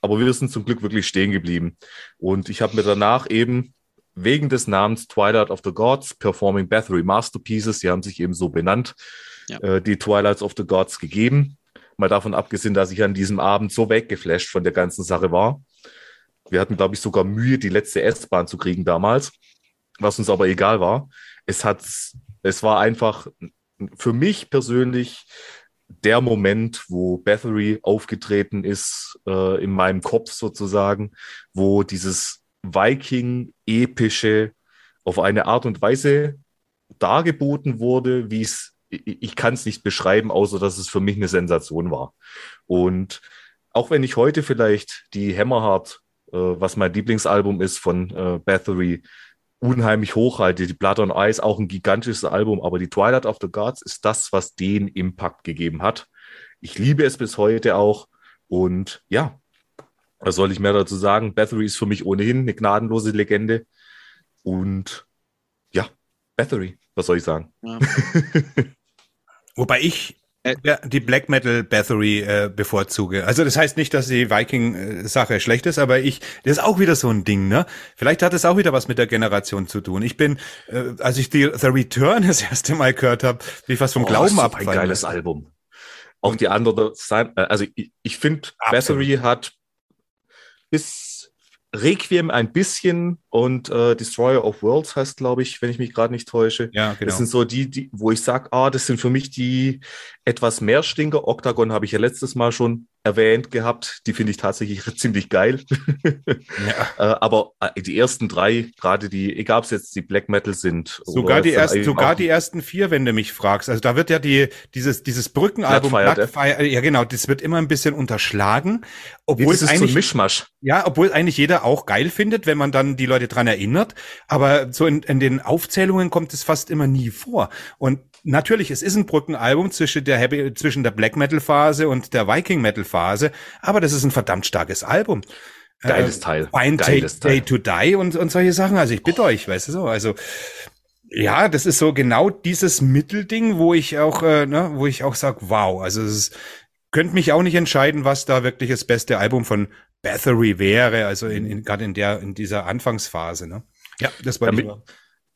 aber wir sind zum Glück wirklich stehen geblieben. Und ich habe mir danach eben wegen des Namens Twilight of the Gods, Performing Bathory Masterpieces, die haben sich eben so benannt, ja. äh, die Twilights of the Gods gegeben. Mal davon abgesehen, dass ich an diesem Abend so weggeflasht von der ganzen Sache war. Wir hatten, glaube ich, sogar Mühe, die letzte S-Bahn zu kriegen damals, was uns aber egal war. Es hat, es war einfach für mich persönlich der Moment, wo Bathory aufgetreten ist, äh, in meinem Kopf sozusagen, wo dieses Viking-epische auf eine Art und Weise dargeboten wurde, wie es, ich kann es nicht beschreiben, außer dass es für mich eine Sensation war. Und auch wenn ich heute vielleicht die Hammerheart, äh, was mein Lieblingsalbum ist von äh, Bathory, unheimlich hochhalte, die Blood on Ice auch ein gigantisches Album, aber die Twilight of the Gods ist das, was den Impact gegeben hat. Ich liebe es bis heute auch und ja, was soll ich mehr dazu sagen? Bathory ist für mich ohnehin eine gnadenlose Legende. Und ja, Bathory, was soll ich sagen? Ja. Wobei ich die Black Metal Bathory äh, bevorzuge. Also das heißt nicht, dass die Viking-Sache schlecht ist, aber ich, das ist auch wieder so ein Ding, ne? Vielleicht hat es auch wieder was mit der Generation zu tun. Ich bin, äh, als ich die The Return das erste Mal gehört habe, wie ich was vom oh, Glauben ab. Ein geiles Album. Auch die andere Seite, äh, also ich, ich finde, Bathory hat bis Requiem ein bisschen und äh, Destroyer of Worlds heißt, glaube ich, wenn ich mich gerade nicht täusche. Ja, genau. Das sind so die, die wo ich sage, ah, das sind für mich die etwas mehr Stinker. Octagon habe ich ja letztes Mal schon erwähnt gehabt. Die finde ich tatsächlich ziemlich geil. Ja. äh, aber äh, die ersten drei, gerade die, egal ob es jetzt die Black Metal sind. Sogar, die, ersten, sogar die ersten vier, wenn du mich fragst. Also da wird ja die, dieses, dieses Brückenalbum Blackfire, ja genau, das wird immer ein bisschen unterschlagen. Obwohl es eigentlich, so Mischmasch. Ja, obwohl eigentlich jeder auch geil findet, wenn man dann die Leute dran erinnert. Aber so in, in den Aufzählungen kommt es fast immer nie vor. Und natürlich, es ist ein Brückenalbum zwischen der Heavy, zwischen der Black Metal Phase und der Viking Metal Phase, aber das ist ein verdammt starkes Album. Geiles äh, Teil. Fine Geiles Day, Day to Die und, und solche Sachen. Also ich bitte oh. euch, weißt du so, also ja, das ist so genau dieses Mittelding, wo ich auch, äh, ne, wo ich auch sag, wow, also es ist, könnte mich auch nicht entscheiden, was da wirklich das beste Album von Bathory wäre, also in, in gerade in der in dieser Anfangsphase, ne? Ja, das war Damit,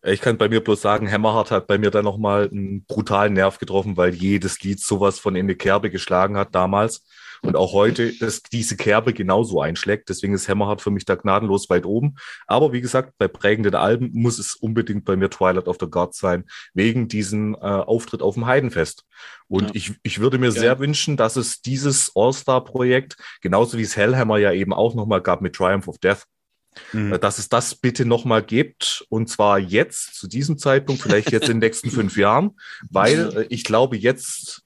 ich kann bei mir bloß sagen, Hammerheart hat bei mir dann nochmal einen brutalen Nerv getroffen, weil jedes Lied sowas von in die Kerbe geschlagen hat damals. Und auch heute, dass diese Kerbe genauso einschlägt. Deswegen ist Hammerheart für mich da gnadenlos weit oben. Aber wie gesagt, bei prägenden Alben muss es unbedingt bei mir Twilight of the Gods sein, wegen diesem äh, Auftritt auf dem Heidenfest. Und ja. ich, ich würde mir ja. sehr wünschen, dass es dieses All-Star-Projekt, genauso wie es Hellhammer ja eben auch nochmal gab mit Triumph of Death, Mhm. Dass es das bitte nochmal gibt und zwar jetzt, zu diesem Zeitpunkt, vielleicht jetzt in den nächsten fünf Jahren, weil äh, ich glaube, jetzt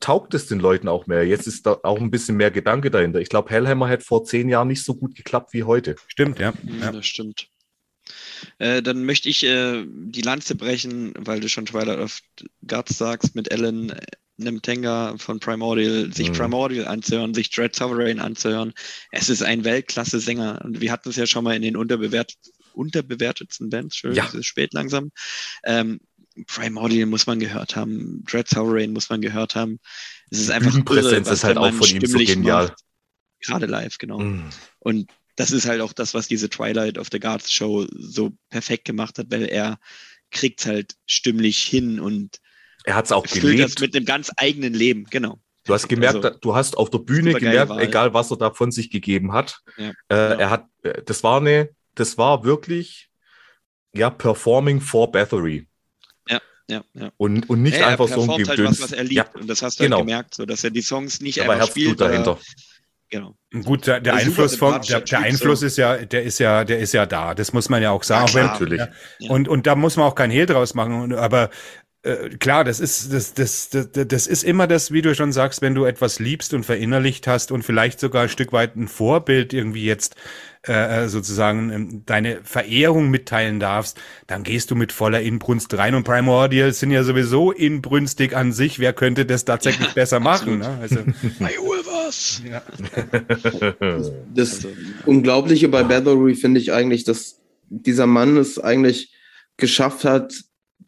taugt es den Leuten auch mehr. Jetzt ist da auch ein bisschen mehr Gedanke dahinter. Ich glaube, Hellhammer hätte vor zehn Jahren nicht so gut geklappt wie heute. Stimmt, ja. ja. Das stimmt. Äh, dann möchte ich äh, die Lanze brechen, weil du schon Twilight of Guts sagst, mit Ellen Nemtenga von Primordial, sich mhm. Primordial anzuhören, sich Dread Sovereign anzuhören. Es ist ein Weltklasse-Sänger. Und wir hatten es ja schon mal in den unterbewert unterbewertetsten Bands, schön, ja. es ist spät langsam. Ähm, Primordial muss man gehört haben, Dread Sovereign muss man gehört haben. Es ist einfach irre, was ist halt auch von ihm so genial. Macht. Gerade live, genau. Mm. Und das ist halt auch das, was diese Twilight of the Guards Show so perfekt gemacht hat, weil er kriegt halt stimmlich hin und er hat es auch gelebt. das mit einem ganz eigenen Leben, genau. Du hast gemerkt, also, du hast auf der Bühne gemerkt, Wahl. egal was er da von sich gegeben hat, ja, äh, genau. er hat, äh, das war eine, das war wirklich, ja, Performing for Bathory. Ja, ja, ja. Und, und nicht ja, einfach so ein Gedöns. Halt was, was er liebt. Ja, und das hast du halt genau. halt gemerkt, so, dass er die Songs nicht Aber einfach spielt. dahinter. Genau. Gut, der, der Einfluss von, der, der Einfluss so. ist ja, der ist ja, der ist ja da. Das muss man ja auch sagen. Ja, klar, natürlich. Ja. Und, und da muss man auch kein Hehl draus machen. Aber äh, klar, das ist, das, das, das, das ist immer das, wie du schon sagst, wenn du etwas liebst und verinnerlicht hast und vielleicht sogar ein Stück weit ein Vorbild irgendwie jetzt äh, äh sozusagen ähm, deine Verehrung mitteilen darfst, dann gehst du mit voller Inbrunst rein. Und Primordial sind ja sowieso inbrünstig an sich. Wer könnte das tatsächlich besser machen? Ne? Also, was. Ja. Das Unglaubliche bei Bathory finde ich eigentlich, dass dieser Mann es eigentlich geschafft hat,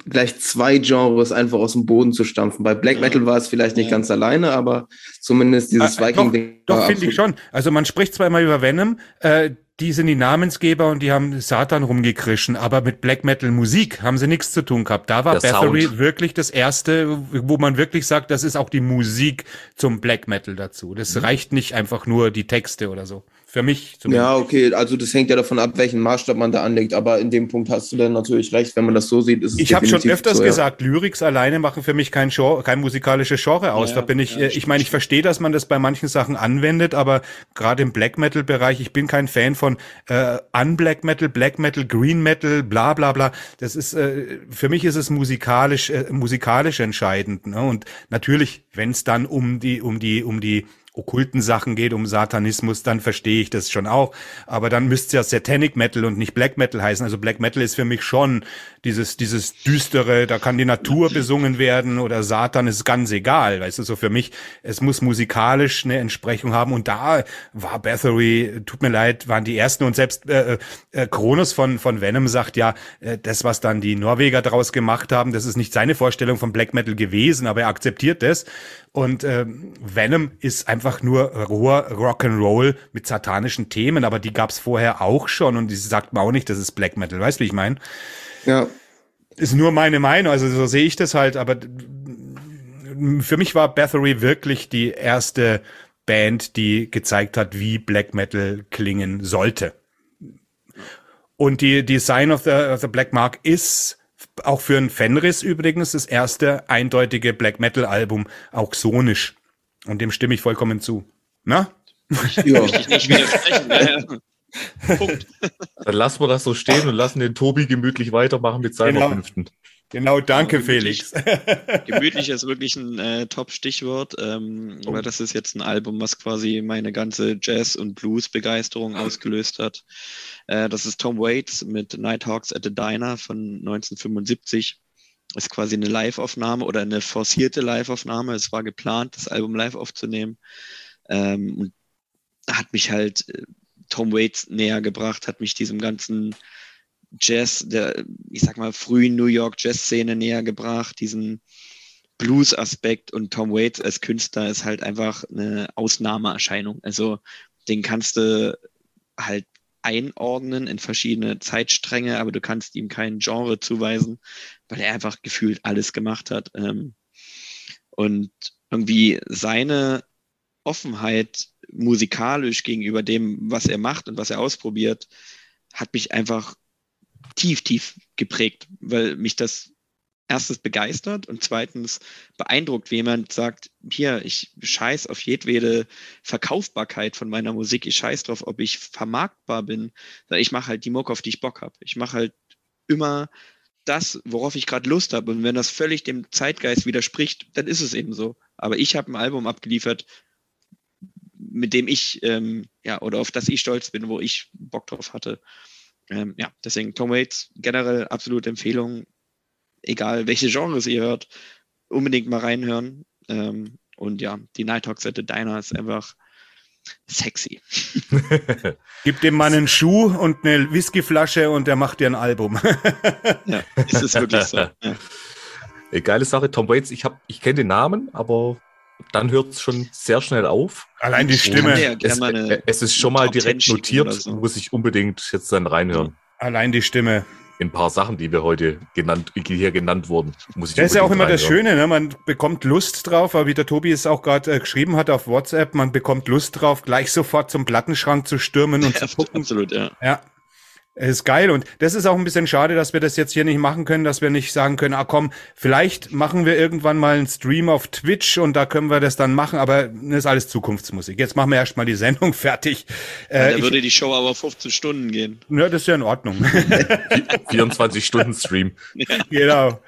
gleich zwei Genres einfach aus dem Boden zu stampfen. Bei Black Metal war es vielleicht nicht ja. ganz alleine, aber zumindest dieses ah, Viking-Ding. Doch, doch finde ich schon. Also man spricht zweimal über Venom, äh, die sind die Namensgeber und die haben Satan rumgekrischen, aber mit Black Metal Musik haben sie nichts zu tun gehabt. Da war Der Bathory Sound. wirklich das erste, wo man wirklich sagt, das ist auch die Musik zum Black Metal dazu. Das mhm. reicht nicht einfach nur die Texte oder so. Für mich zumindest. Ja, okay, also das hängt ja davon ab, welchen Maßstab man da anlegt, aber in dem Punkt hast du dann natürlich recht, wenn man das so sieht, ist es Ich habe schon öfters so, gesagt, Lyrics alleine machen für mich kein Genre, kein musikalisches Genre aus. Ja, da bin ich, ja, ich meine, ich verstehe, dass man das bei manchen Sachen anwendet, aber gerade im Black Metal Bereich, ich bin kein Fan von äh, Un-Black Metal, Black Metal, Green Metal, bla bla bla. Das ist, äh, für mich ist es musikalisch, äh, musikalisch entscheidend. Ne? Und natürlich, wenn es dann um die, um die, um die okkulten Sachen geht, um Satanismus, dann verstehe ich das schon auch. Aber dann müsste es ja Satanic Metal und nicht Black Metal heißen. Also Black Metal ist für mich schon dieses, dieses düstere, da kann die Natur besungen werden oder Satan ist ganz egal. Weißt du, so für mich, es muss musikalisch eine Entsprechung haben. Und da war Bathory, tut mir leid, waren die ersten und selbst äh, äh, Kronos von, von Venom sagt ja, äh, das, was dann die Norweger daraus gemacht haben, das ist nicht seine Vorstellung von Black Metal gewesen, aber er akzeptiert das. Und äh, Venom ist einfach nur roher Rock'n'Roll mit satanischen Themen, aber die gab's vorher auch schon und die sagt man auch nicht, das ist Black Metal. Weißt du, wie ich meine? Ja. Ist nur meine Meinung, also so sehe ich das halt, aber für mich war Bathory wirklich die erste Band, die gezeigt hat, wie Black Metal klingen sollte. Und die, die Sign of the, of the Black Mark ist auch für ein Fenris übrigens das erste eindeutige Black Metal Album, auch sonisch. Und dem stimme ich vollkommen zu. Na? Ja. Ich nicht widersprechen. Punkt. Dann lassen wir das so stehen und lassen den Tobi gemütlich weitermachen mit seinen genau. Genau, danke ja, Felix. Gemütlich ist wirklich ein äh, Top-Stichwort, ähm, oh. weil das ist jetzt ein Album, was quasi meine ganze Jazz- und Blues-Begeisterung ausgelöst hat. Äh, das ist Tom Waits mit Nighthawks at the Diner von 1975. Ist quasi eine Live-Aufnahme oder eine forcierte Live-Aufnahme. Es war geplant, das Album live aufzunehmen. Ähm, und hat mich halt äh, Tom Waits näher gebracht, hat mich diesem ganzen Jazz, der, ich sag mal, frühen New York Jazz-Szene näher gebracht, diesen Blues-Aspekt und Tom Waits als Künstler ist halt einfach eine Ausnahmeerscheinung. Also den kannst du halt einordnen in verschiedene Zeitstränge, aber du kannst ihm kein Genre zuweisen, weil er einfach gefühlt alles gemacht hat. Ähm, und irgendwie seine Offenheit musikalisch gegenüber dem, was er macht und was er ausprobiert, hat mich einfach tief, tief geprägt, weil mich das erstens begeistert und zweitens beeindruckt, wie jemand sagt, hier, ich scheiß auf jedwede Verkaufbarkeit von meiner Musik, ich scheiß drauf, ob ich vermarktbar bin. Ich mache halt die Mucke, auf die ich Bock habe. Ich mache halt immer das, worauf ich gerade Lust habe. Und wenn das völlig dem Zeitgeist widerspricht, dann ist es eben so. Aber ich habe ein Album abgeliefert, mit dem ich, ähm, ja, oder auf das ich stolz bin, wo ich Bock drauf hatte. Ähm, ja, deswegen Tom Waits generell absolute Empfehlung, egal welche Genres ihr hört, unbedingt mal reinhören. Ähm, und ja, die Nighthawks at the Diner ist einfach sexy. Gib dem Mann einen Schuh und eine Whiskyflasche und der macht dir ein Album. ja, ist es wirklich so. Ja. Geile Sache, Tom Waits, ich, ich kenne den Namen, aber dann hört es schon sehr schnell auf. Allein die Stimme. Es, es, ist schon mal direkt notiert, so. muss ich unbedingt jetzt dann reinhören. Allein die Stimme ein paar Sachen, die wir heute genannt, hier genannt wurden. Muss ich das ist ja auch immer das Schöne, ne? man bekommt Lust drauf, aber wie der Tobi es auch gerade äh, geschrieben hat auf WhatsApp, man bekommt Lust drauf, gleich sofort zum Plattenschrank zu stürmen und ja, zu gucken. Absolut, ja. Ja, ist geil und das ist auch ein bisschen schade, dass wir das jetzt hier nicht machen können, dass wir nicht sagen können, ah komm, vielleicht machen wir irgendwann mal einen Stream auf Twitch und da können wir das dann machen, aber das ist alles Zukunftsmusik. Jetzt machen wir erstmal die Sendung fertig. Ja, äh, da würde die Show aber 15 Stunden gehen. Ja, das ist ja in Ordnung. 24 Stunden Stream. Ja. Genau.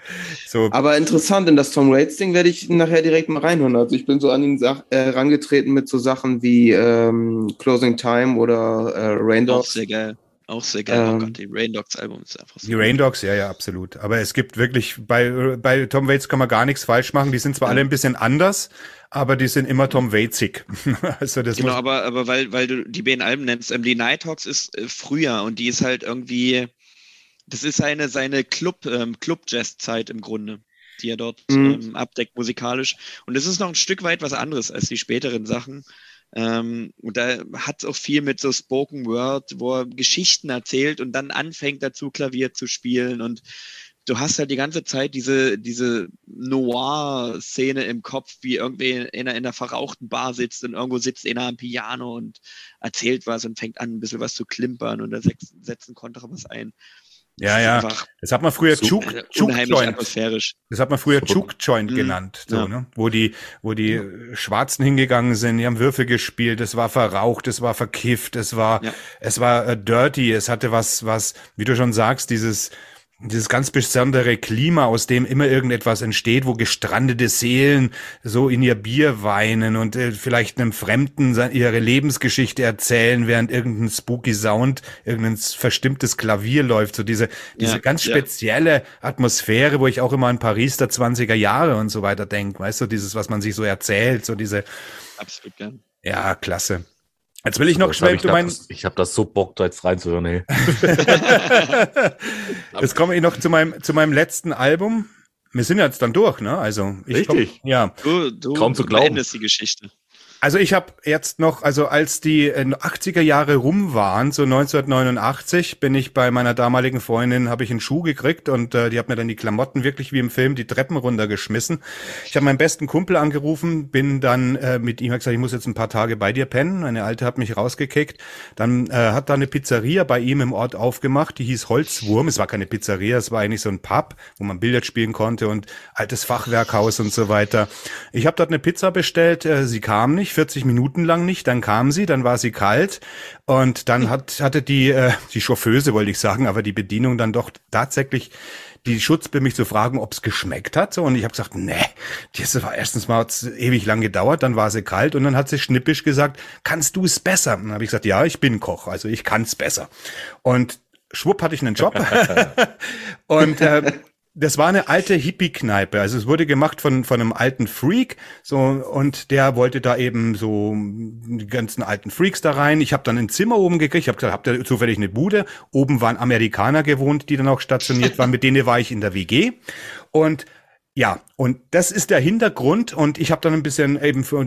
So. Aber interessant, in das Tom Waits Ding werde ich nachher direkt mal reinhören. Also ich bin so an ihn äh, rangetreten mit so Sachen wie ähm, Closing Time oder äh, Raindrops. Sehr geil. Auch sehr geil. Ähm, oh Gott, die Rain Dogs Album ist einfach so. Die Rain Dogs, ja, ja, absolut. Aber es gibt wirklich, bei, bei Tom Waits kann man gar nichts falsch machen. Die sind zwar ja. alle ein bisschen anders, aber die sind immer Tom Waitsig. also das genau, aber, aber weil, weil du die beiden Alben nennst, ähm, die Nighthawks ist äh, früher und die ist halt irgendwie, das ist seine, seine Club, ähm, Club-Jazz-Zeit im Grunde die er dort mhm. ähm, abdeckt musikalisch. Und es ist noch ein Stück weit was anderes als die späteren Sachen. Ähm, und da hat auch viel mit so Spoken Word, wo er Geschichten erzählt und dann anfängt dazu Klavier zu spielen und du hast halt die ganze Zeit diese, diese Noir-Szene im Kopf, wie irgendwie in einer, in einer verrauchten Bar sitzt und irgendwo sitzt einer am Piano und erzählt was und fängt an, ein bisschen was zu klimpern und da setzt, setzt ein Kontrabass ein. Ja, ja. Das hat man früher so, äh, Juke Joint. Atmosphärisch. Das hat man früher Juke Joint mhm. genannt, so, ja. ne? Wo die, wo die ja. Schwarzen hingegangen sind, die haben Würfel gespielt, es war verraucht, es war verkifft, es war, ja. es war uh, dirty, es hatte was, was, wie du schon sagst, dieses, dieses ganz besondere Klima, aus dem immer irgendetwas entsteht, wo gestrandete Seelen so in ihr Bier weinen und äh, vielleicht einem Fremden ihre Lebensgeschichte erzählen, während irgendein spooky Sound, irgendein verstimmtes Klavier läuft. So diese, diese ja, ganz spezielle ja. Atmosphäre, wo ich auch immer an Paris der 20er Jahre und so weiter denke. Weißt du, dieses, was man sich so erzählt, so diese. Absolut gern. Ja, klasse. Jetzt will ich noch schnell du mein... Ich habe das so Bock, da jetzt reinzuhören, ey. jetzt komme ich noch zu meinem, zu meinem letzten Album. Wir sind jetzt dann durch, ne? Also ich Richtig. Komm, ja. Du, du Kaum zu glauben. die Geschichte. Also ich habe jetzt noch, also als die 80er äh, Jahre rum waren, so 1989, bin ich bei meiner damaligen Freundin, habe ich einen Schuh gekriegt und äh, die hat mir dann die Klamotten wirklich wie im Film die Treppen runtergeschmissen. Ich habe meinen besten Kumpel angerufen, bin dann äh, mit ihm gesagt, ich muss jetzt ein paar Tage bei dir pennen. Eine alte hat mich rausgekickt. Dann äh, hat da eine Pizzeria bei ihm im Ort aufgemacht, die hieß Holzwurm. Es war keine Pizzeria, es war eigentlich so ein Pub, wo man Billard spielen konnte und altes Fachwerkhaus und so weiter. Ich habe dort eine Pizza bestellt, äh, sie kam nicht 40 Minuten lang nicht, dann kam sie, dann war sie kalt und dann hat, hatte die, äh, die Chauffeuse, wollte ich sagen, aber die Bedienung dann doch tatsächlich die Schutzbe mich zu fragen, ob es geschmeckt hat. So, und ich habe gesagt, nee, das war erstens mal ewig lang gedauert, dann war sie kalt und dann hat sie schnippisch gesagt, kannst du es besser? Und dann habe ich gesagt, ja, ich bin Koch, also ich kann es besser. Und schwupp hatte ich einen Job. und äh, das war eine alte Hippie-Kneipe. Also es wurde gemacht von, von einem alten Freak. So, und der wollte da eben so die ganzen alten Freaks da rein. Ich habe dann ein Zimmer oben gekriegt. Ich habe gesagt, habt ihr zufällig eine Bude? Oben waren Amerikaner gewohnt, die dann auch stationiert waren. Mit denen war ich in der WG. Und ja, und das ist der Hintergrund und ich habe dann ein bisschen eben für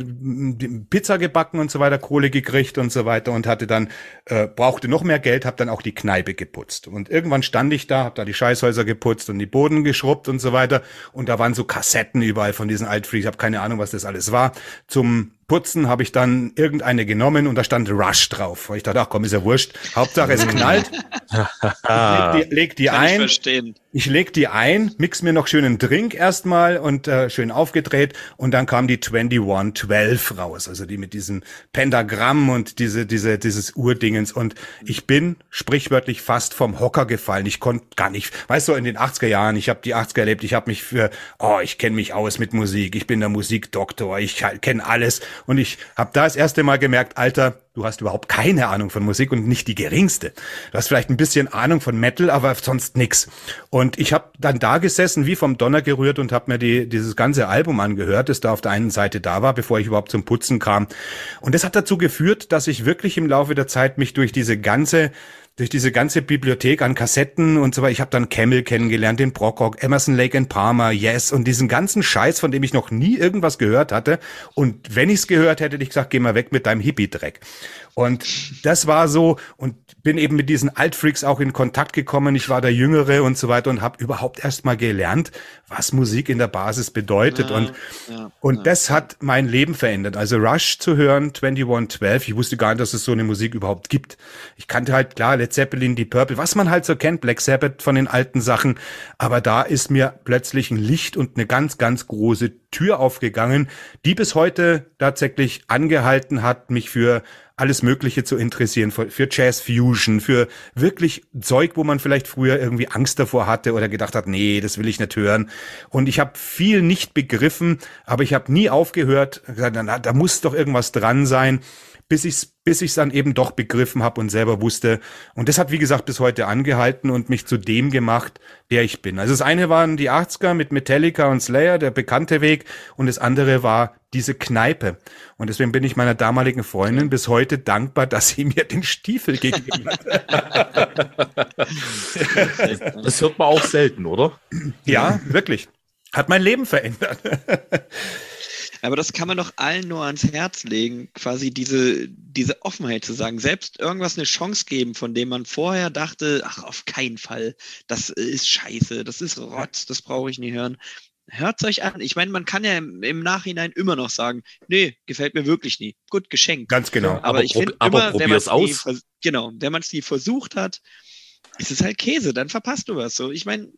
Pizza gebacken und so weiter, Kohle gekriegt und so weiter und hatte dann äh, brauchte noch mehr Geld, habe dann auch die Kneipe geputzt und irgendwann stand ich da, habe da die Scheißhäuser geputzt und die Boden geschrubbt und so weiter und da waren so Kassetten überall von diesen Altfreaks, ich habe keine Ahnung, was das alles war, zum Putzen habe ich dann irgendeine genommen und da stand Rush drauf. Ich dachte, ach komm, ist ja wurscht. Hauptsache es knallt. leg die, leg die ein. Ich, ich leg die ein, mix mir noch schönen Drink erstmal und äh, schön aufgedreht und dann kam die 2112 raus, also die mit diesem Pentagramm und diese diese dieses Urdingens. Und ich bin sprichwörtlich fast vom Hocker gefallen. Ich konnte gar nicht, weißt du, in den 80er Jahren, ich habe die 80er erlebt, ich habe mich für oh, ich kenne mich aus mit Musik, ich bin der Musikdoktor, ich kenne alles. Und ich habe da das erste Mal gemerkt, Alter, du hast überhaupt keine Ahnung von Musik und nicht die geringste. Du hast vielleicht ein bisschen Ahnung von Metal, aber sonst nix. Und ich habe dann da gesessen, wie vom Donner gerührt und habe mir die, dieses ganze Album angehört, das da auf der einen Seite da war, bevor ich überhaupt zum Putzen kam. Und das hat dazu geführt, dass ich wirklich im Laufe der Zeit mich durch diese ganze durch diese ganze Bibliothek an Kassetten und so weiter. Ich habe dann Camel kennengelernt, den Brockrock, Emerson Lake and Palmer, Yes und diesen ganzen Scheiß, von dem ich noch nie irgendwas gehört hatte. Und wenn ich es gehört hätte, hätte ich gesagt, geh mal weg mit deinem Hippie-Dreck. Und das war so und bin eben mit diesen Altfreaks auch in Kontakt gekommen. Ich war der Jüngere und so weiter und habe überhaupt erst mal gelernt, was Musik in der Basis bedeutet. Ja, und ja, und ja. das hat mein Leben verändert. Also Rush zu hören, 2112, ich wusste gar nicht, dass es so eine Musik überhaupt gibt. Ich kannte halt klar Led Zeppelin, die Purple, was man halt so kennt, Black Sabbath von den alten Sachen. Aber da ist mir plötzlich ein Licht und eine ganz, ganz große Tür aufgegangen, die bis heute tatsächlich angehalten hat, mich für alles Mögliche zu interessieren, für Jazz Fusion, für wirklich Zeug, wo man vielleicht früher irgendwie Angst davor hatte oder gedacht hat, nee, das will ich nicht hören. Und ich habe viel nicht begriffen, aber ich habe nie aufgehört, gesagt, na, da muss doch irgendwas dran sein bis ich es bis ich's dann eben doch begriffen habe und selber wusste. Und das hat, wie gesagt, bis heute angehalten und mich zu dem gemacht, der ich bin. Also das eine waren die 80er mit Metallica und Slayer, der bekannte Weg, und das andere war diese Kneipe. Und deswegen bin ich meiner damaligen Freundin bis heute dankbar, dass sie mir den Stiefel gegeben hat. Das hört man auch selten, oder? Ja, wirklich. Hat mein Leben verändert. Aber das kann man doch allen nur ans Herz legen, quasi diese, diese Offenheit zu sagen, selbst irgendwas eine Chance geben, von dem man vorher dachte, ach, auf keinen Fall, das ist scheiße, das ist Rotz, das brauche ich nie hören. Hört es euch an. Ich meine, man kann ja im, im, Nachhinein immer noch sagen, nee, gefällt mir wirklich nie. Gut, geschenkt. Ganz genau. Aber, aber ich finde immer, wenn man es genau, wenn man es nie versucht hat, ist es halt Käse, dann verpasst du was. So, ich meine,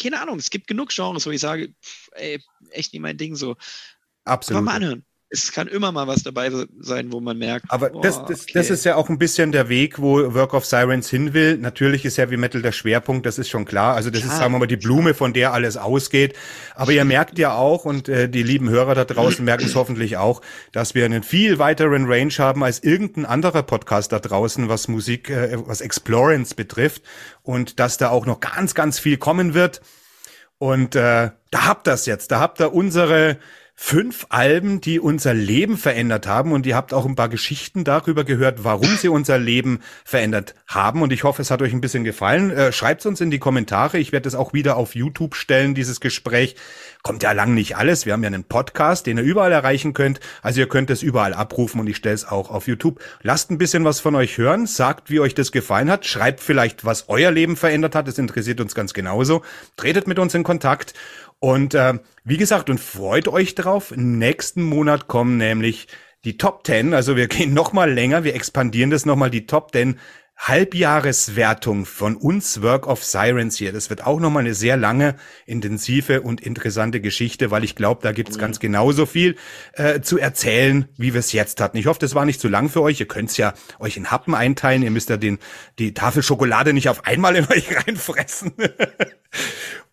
keine Ahnung, es gibt genug Genres, wo ich sage, pff, ey, echt nicht mein Ding so. Absolut. Kann man mal anhören. Es kann immer mal was dabei sein, wo man merkt. Aber oh, das, das, okay. das ist ja auch ein bisschen der Weg, wo Work of Sirens hin will. Natürlich ist Heavy Metal der Schwerpunkt, das ist schon klar. Also das klar, ist, sagen wir mal, die Blume, von der alles ausgeht. Aber ihr merkt ja auch, und äh, die lieben Hörer da draußen merken es hoffentlich auch, dass wir einen viel weiteren Range haben als irgendein anderer Podcast da draußen, was Musik, äh, was Explorance betrifft. Und dass da auch noch ganz, ganz viel kommen wird. Und äh, da habt ihr jetzt, da habt ihr unsere fünf Alben, die unser Leben verändert haben. Und ihr habt auch ein paar Geschichten darüber gehört, warum sie unser Leben verändert haben. Und ich hoffe, es hat euch ein bisschen gefallen. Äh, Schreibt uns in die Kommentare. Ich werde es auch wieder auf YouTube stellen, dieses Gespräch. Kommt ja lang nicht alles. Wir haben ja einen Podcast, den ihr überall erreichen könnt. Also ihr könnt es überall abrufen und ich stelle es auch auf YouTube. Lasst ein bisschen was von euch hören. Sagt, wie euch das gefallen hat. Schreibt vielleicht, was euer Leben verändert hat. Das interessiert uns ganz genauso. Tretet mit uns in Kontakt. Und äh, wie gesagt, und freut euch drauf. Nächsten Monat kommen nämlich die Top 10. Also wir gehen noch mal länger, wir expandieren das noch mal die Top 10 Halbjahreswertung von uns Work of Sirens hier. Das wird auch nochmal eine sehr lange, intensive und interessante Geschichte, weil ich glaube, da gibt's mhm. ganz genauso viel äh, zu erzählen, wie wir es jetzt hatten. Ich hoffe, das war nicht zu lang für euch. Ihr könnt's ja euch in Happen einteilen. Ihr müsst ja den, die Tafel Schokolade nicht auf einmal in euch reinfressen.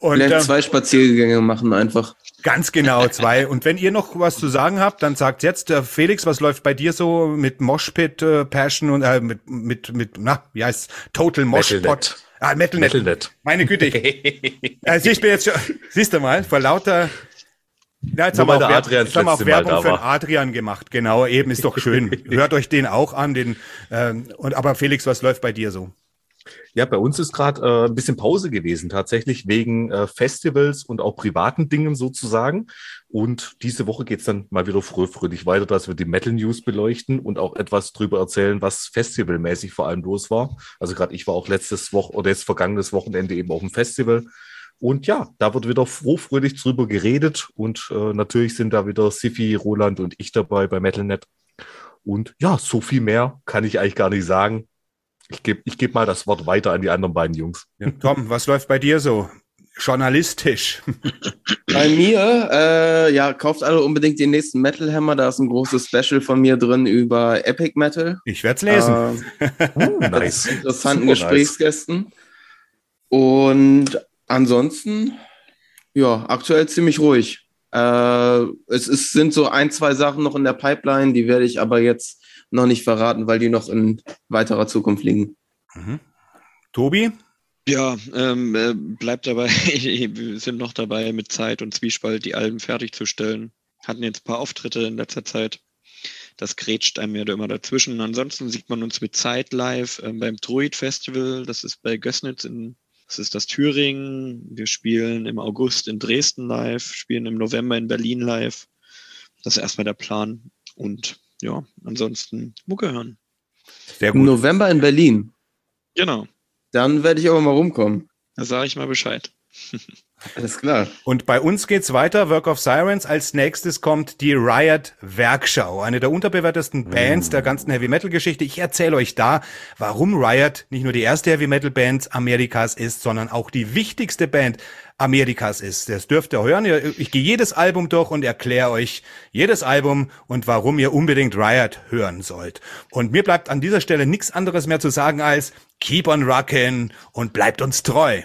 Und, Vielleicht ähm, zwei Spaziergänge machen einfach. Ganz genau, zwei. Und wenn ihr noch was zu sagen habt, dann sagt jetzt, äh, Felix, was läuft bei dir so mit Moshpit, äh, Passion und äh, mit, mit, mit, na, wie heißt Total Moshpot? Ah, Metalnet. Metalnet. Meine Güte. Also ich bin jetzt schon, siehst du mal, vor lauter ja, jetzt Nur haben wir auch, Adrian jetzt haben wir auch Werbung für Adrian gemacht, genau, eben, ist doch schön. Hört euch den auch an, den, ähm, und, aber Felix, was läuft bei dir so? Ja, bei uns ist gerade äh, ein bisschen Pause gewesen, tatsächlich wegen äh, Festivals und auch privaten Dingen sozusagen. Und diese Woche geht's dann mal wieder früh, fröhlich weiter, dass wir die Metal News beleuchten und auch etwas drüber erzählen, was festivalmäßig vor allem los war. Also gerade ich war auch letztes Woche oder jetzt vergangenes Wochenende eben auf dem Festival. Und ja, da wird wieder froh, fröhlich drüber geredet. Und äh, natürlich sind da wieder Sifi, Roland und ich dabei bei MetalNet. Und ja, so viel mehr kann ich eigentlich gar nicht sagen. Ich gebe ich geb mal das Wort weiter an die anderen beiden Jungs. Ja, Tom, was läuft bei dir so? Journalistisch. Bei mir, äh, ja, kauft alle unbedingt den nächsten Metal Hammer. Da ist ein großes Special von mir drin über Epic Metal. Ich werde es lesen. Äh, oh, nice. Interessanten Super Gesprächsgästen. Nice. Und ansonsten, ja, aktuell ziemlich ruhig. Äh, es ist, sind so ein, zwei Sachen noch in der Pipeline, die werde ich aber jetzt noch nicht verraten, weil die noch in weiterer Zukunft liegen. Mhm. Tobi? Ja, ähm, äh, bleibt dabei, wir sind noch dabei, mit Zeit und Zwiespalt die Alben fertigzustellen. Hatten jetzt ein paar Auftritte in letzter Zeit. das grätscht einem ja immer dazwischen. Ansonsten sieht man uns mit Zeit live äh, beim Druid Festival, das ist bei Gößnitz in das ist das Thüringen. Wir spielen im August in Dresden live, spielen im November in Berlin live. Das ist erstmal der Plan. Und ja, ansonsten Mucke hören. Sehr gut. November in Berlin. Genau. Dann werde ich aber mal rumkommen. Da sage ich mal Bescheid. Alles klar. Und bei uns geht's weiter. Work of Sirens. Als nächstes kommt die Riot Werkschau. Eine der unterbewertesten Bands mm. der ganzen Heavy Metal Geschichte. Ich erzähle euch da, warum Riot nicht nur die erste Heavy Metal Band Amerikas ist, sondern auch die wichtigste Band Amerikas ist. Das dürft ihr hören. Ich gehe jedes Album durch und erkläre euch jedes Album und warum ihr unbedingt Riot hören sollt. Und mir bleibt an dieser Stelle nichts anderes mehr zu sagen als Keep on rockin' und bleibt uns treu.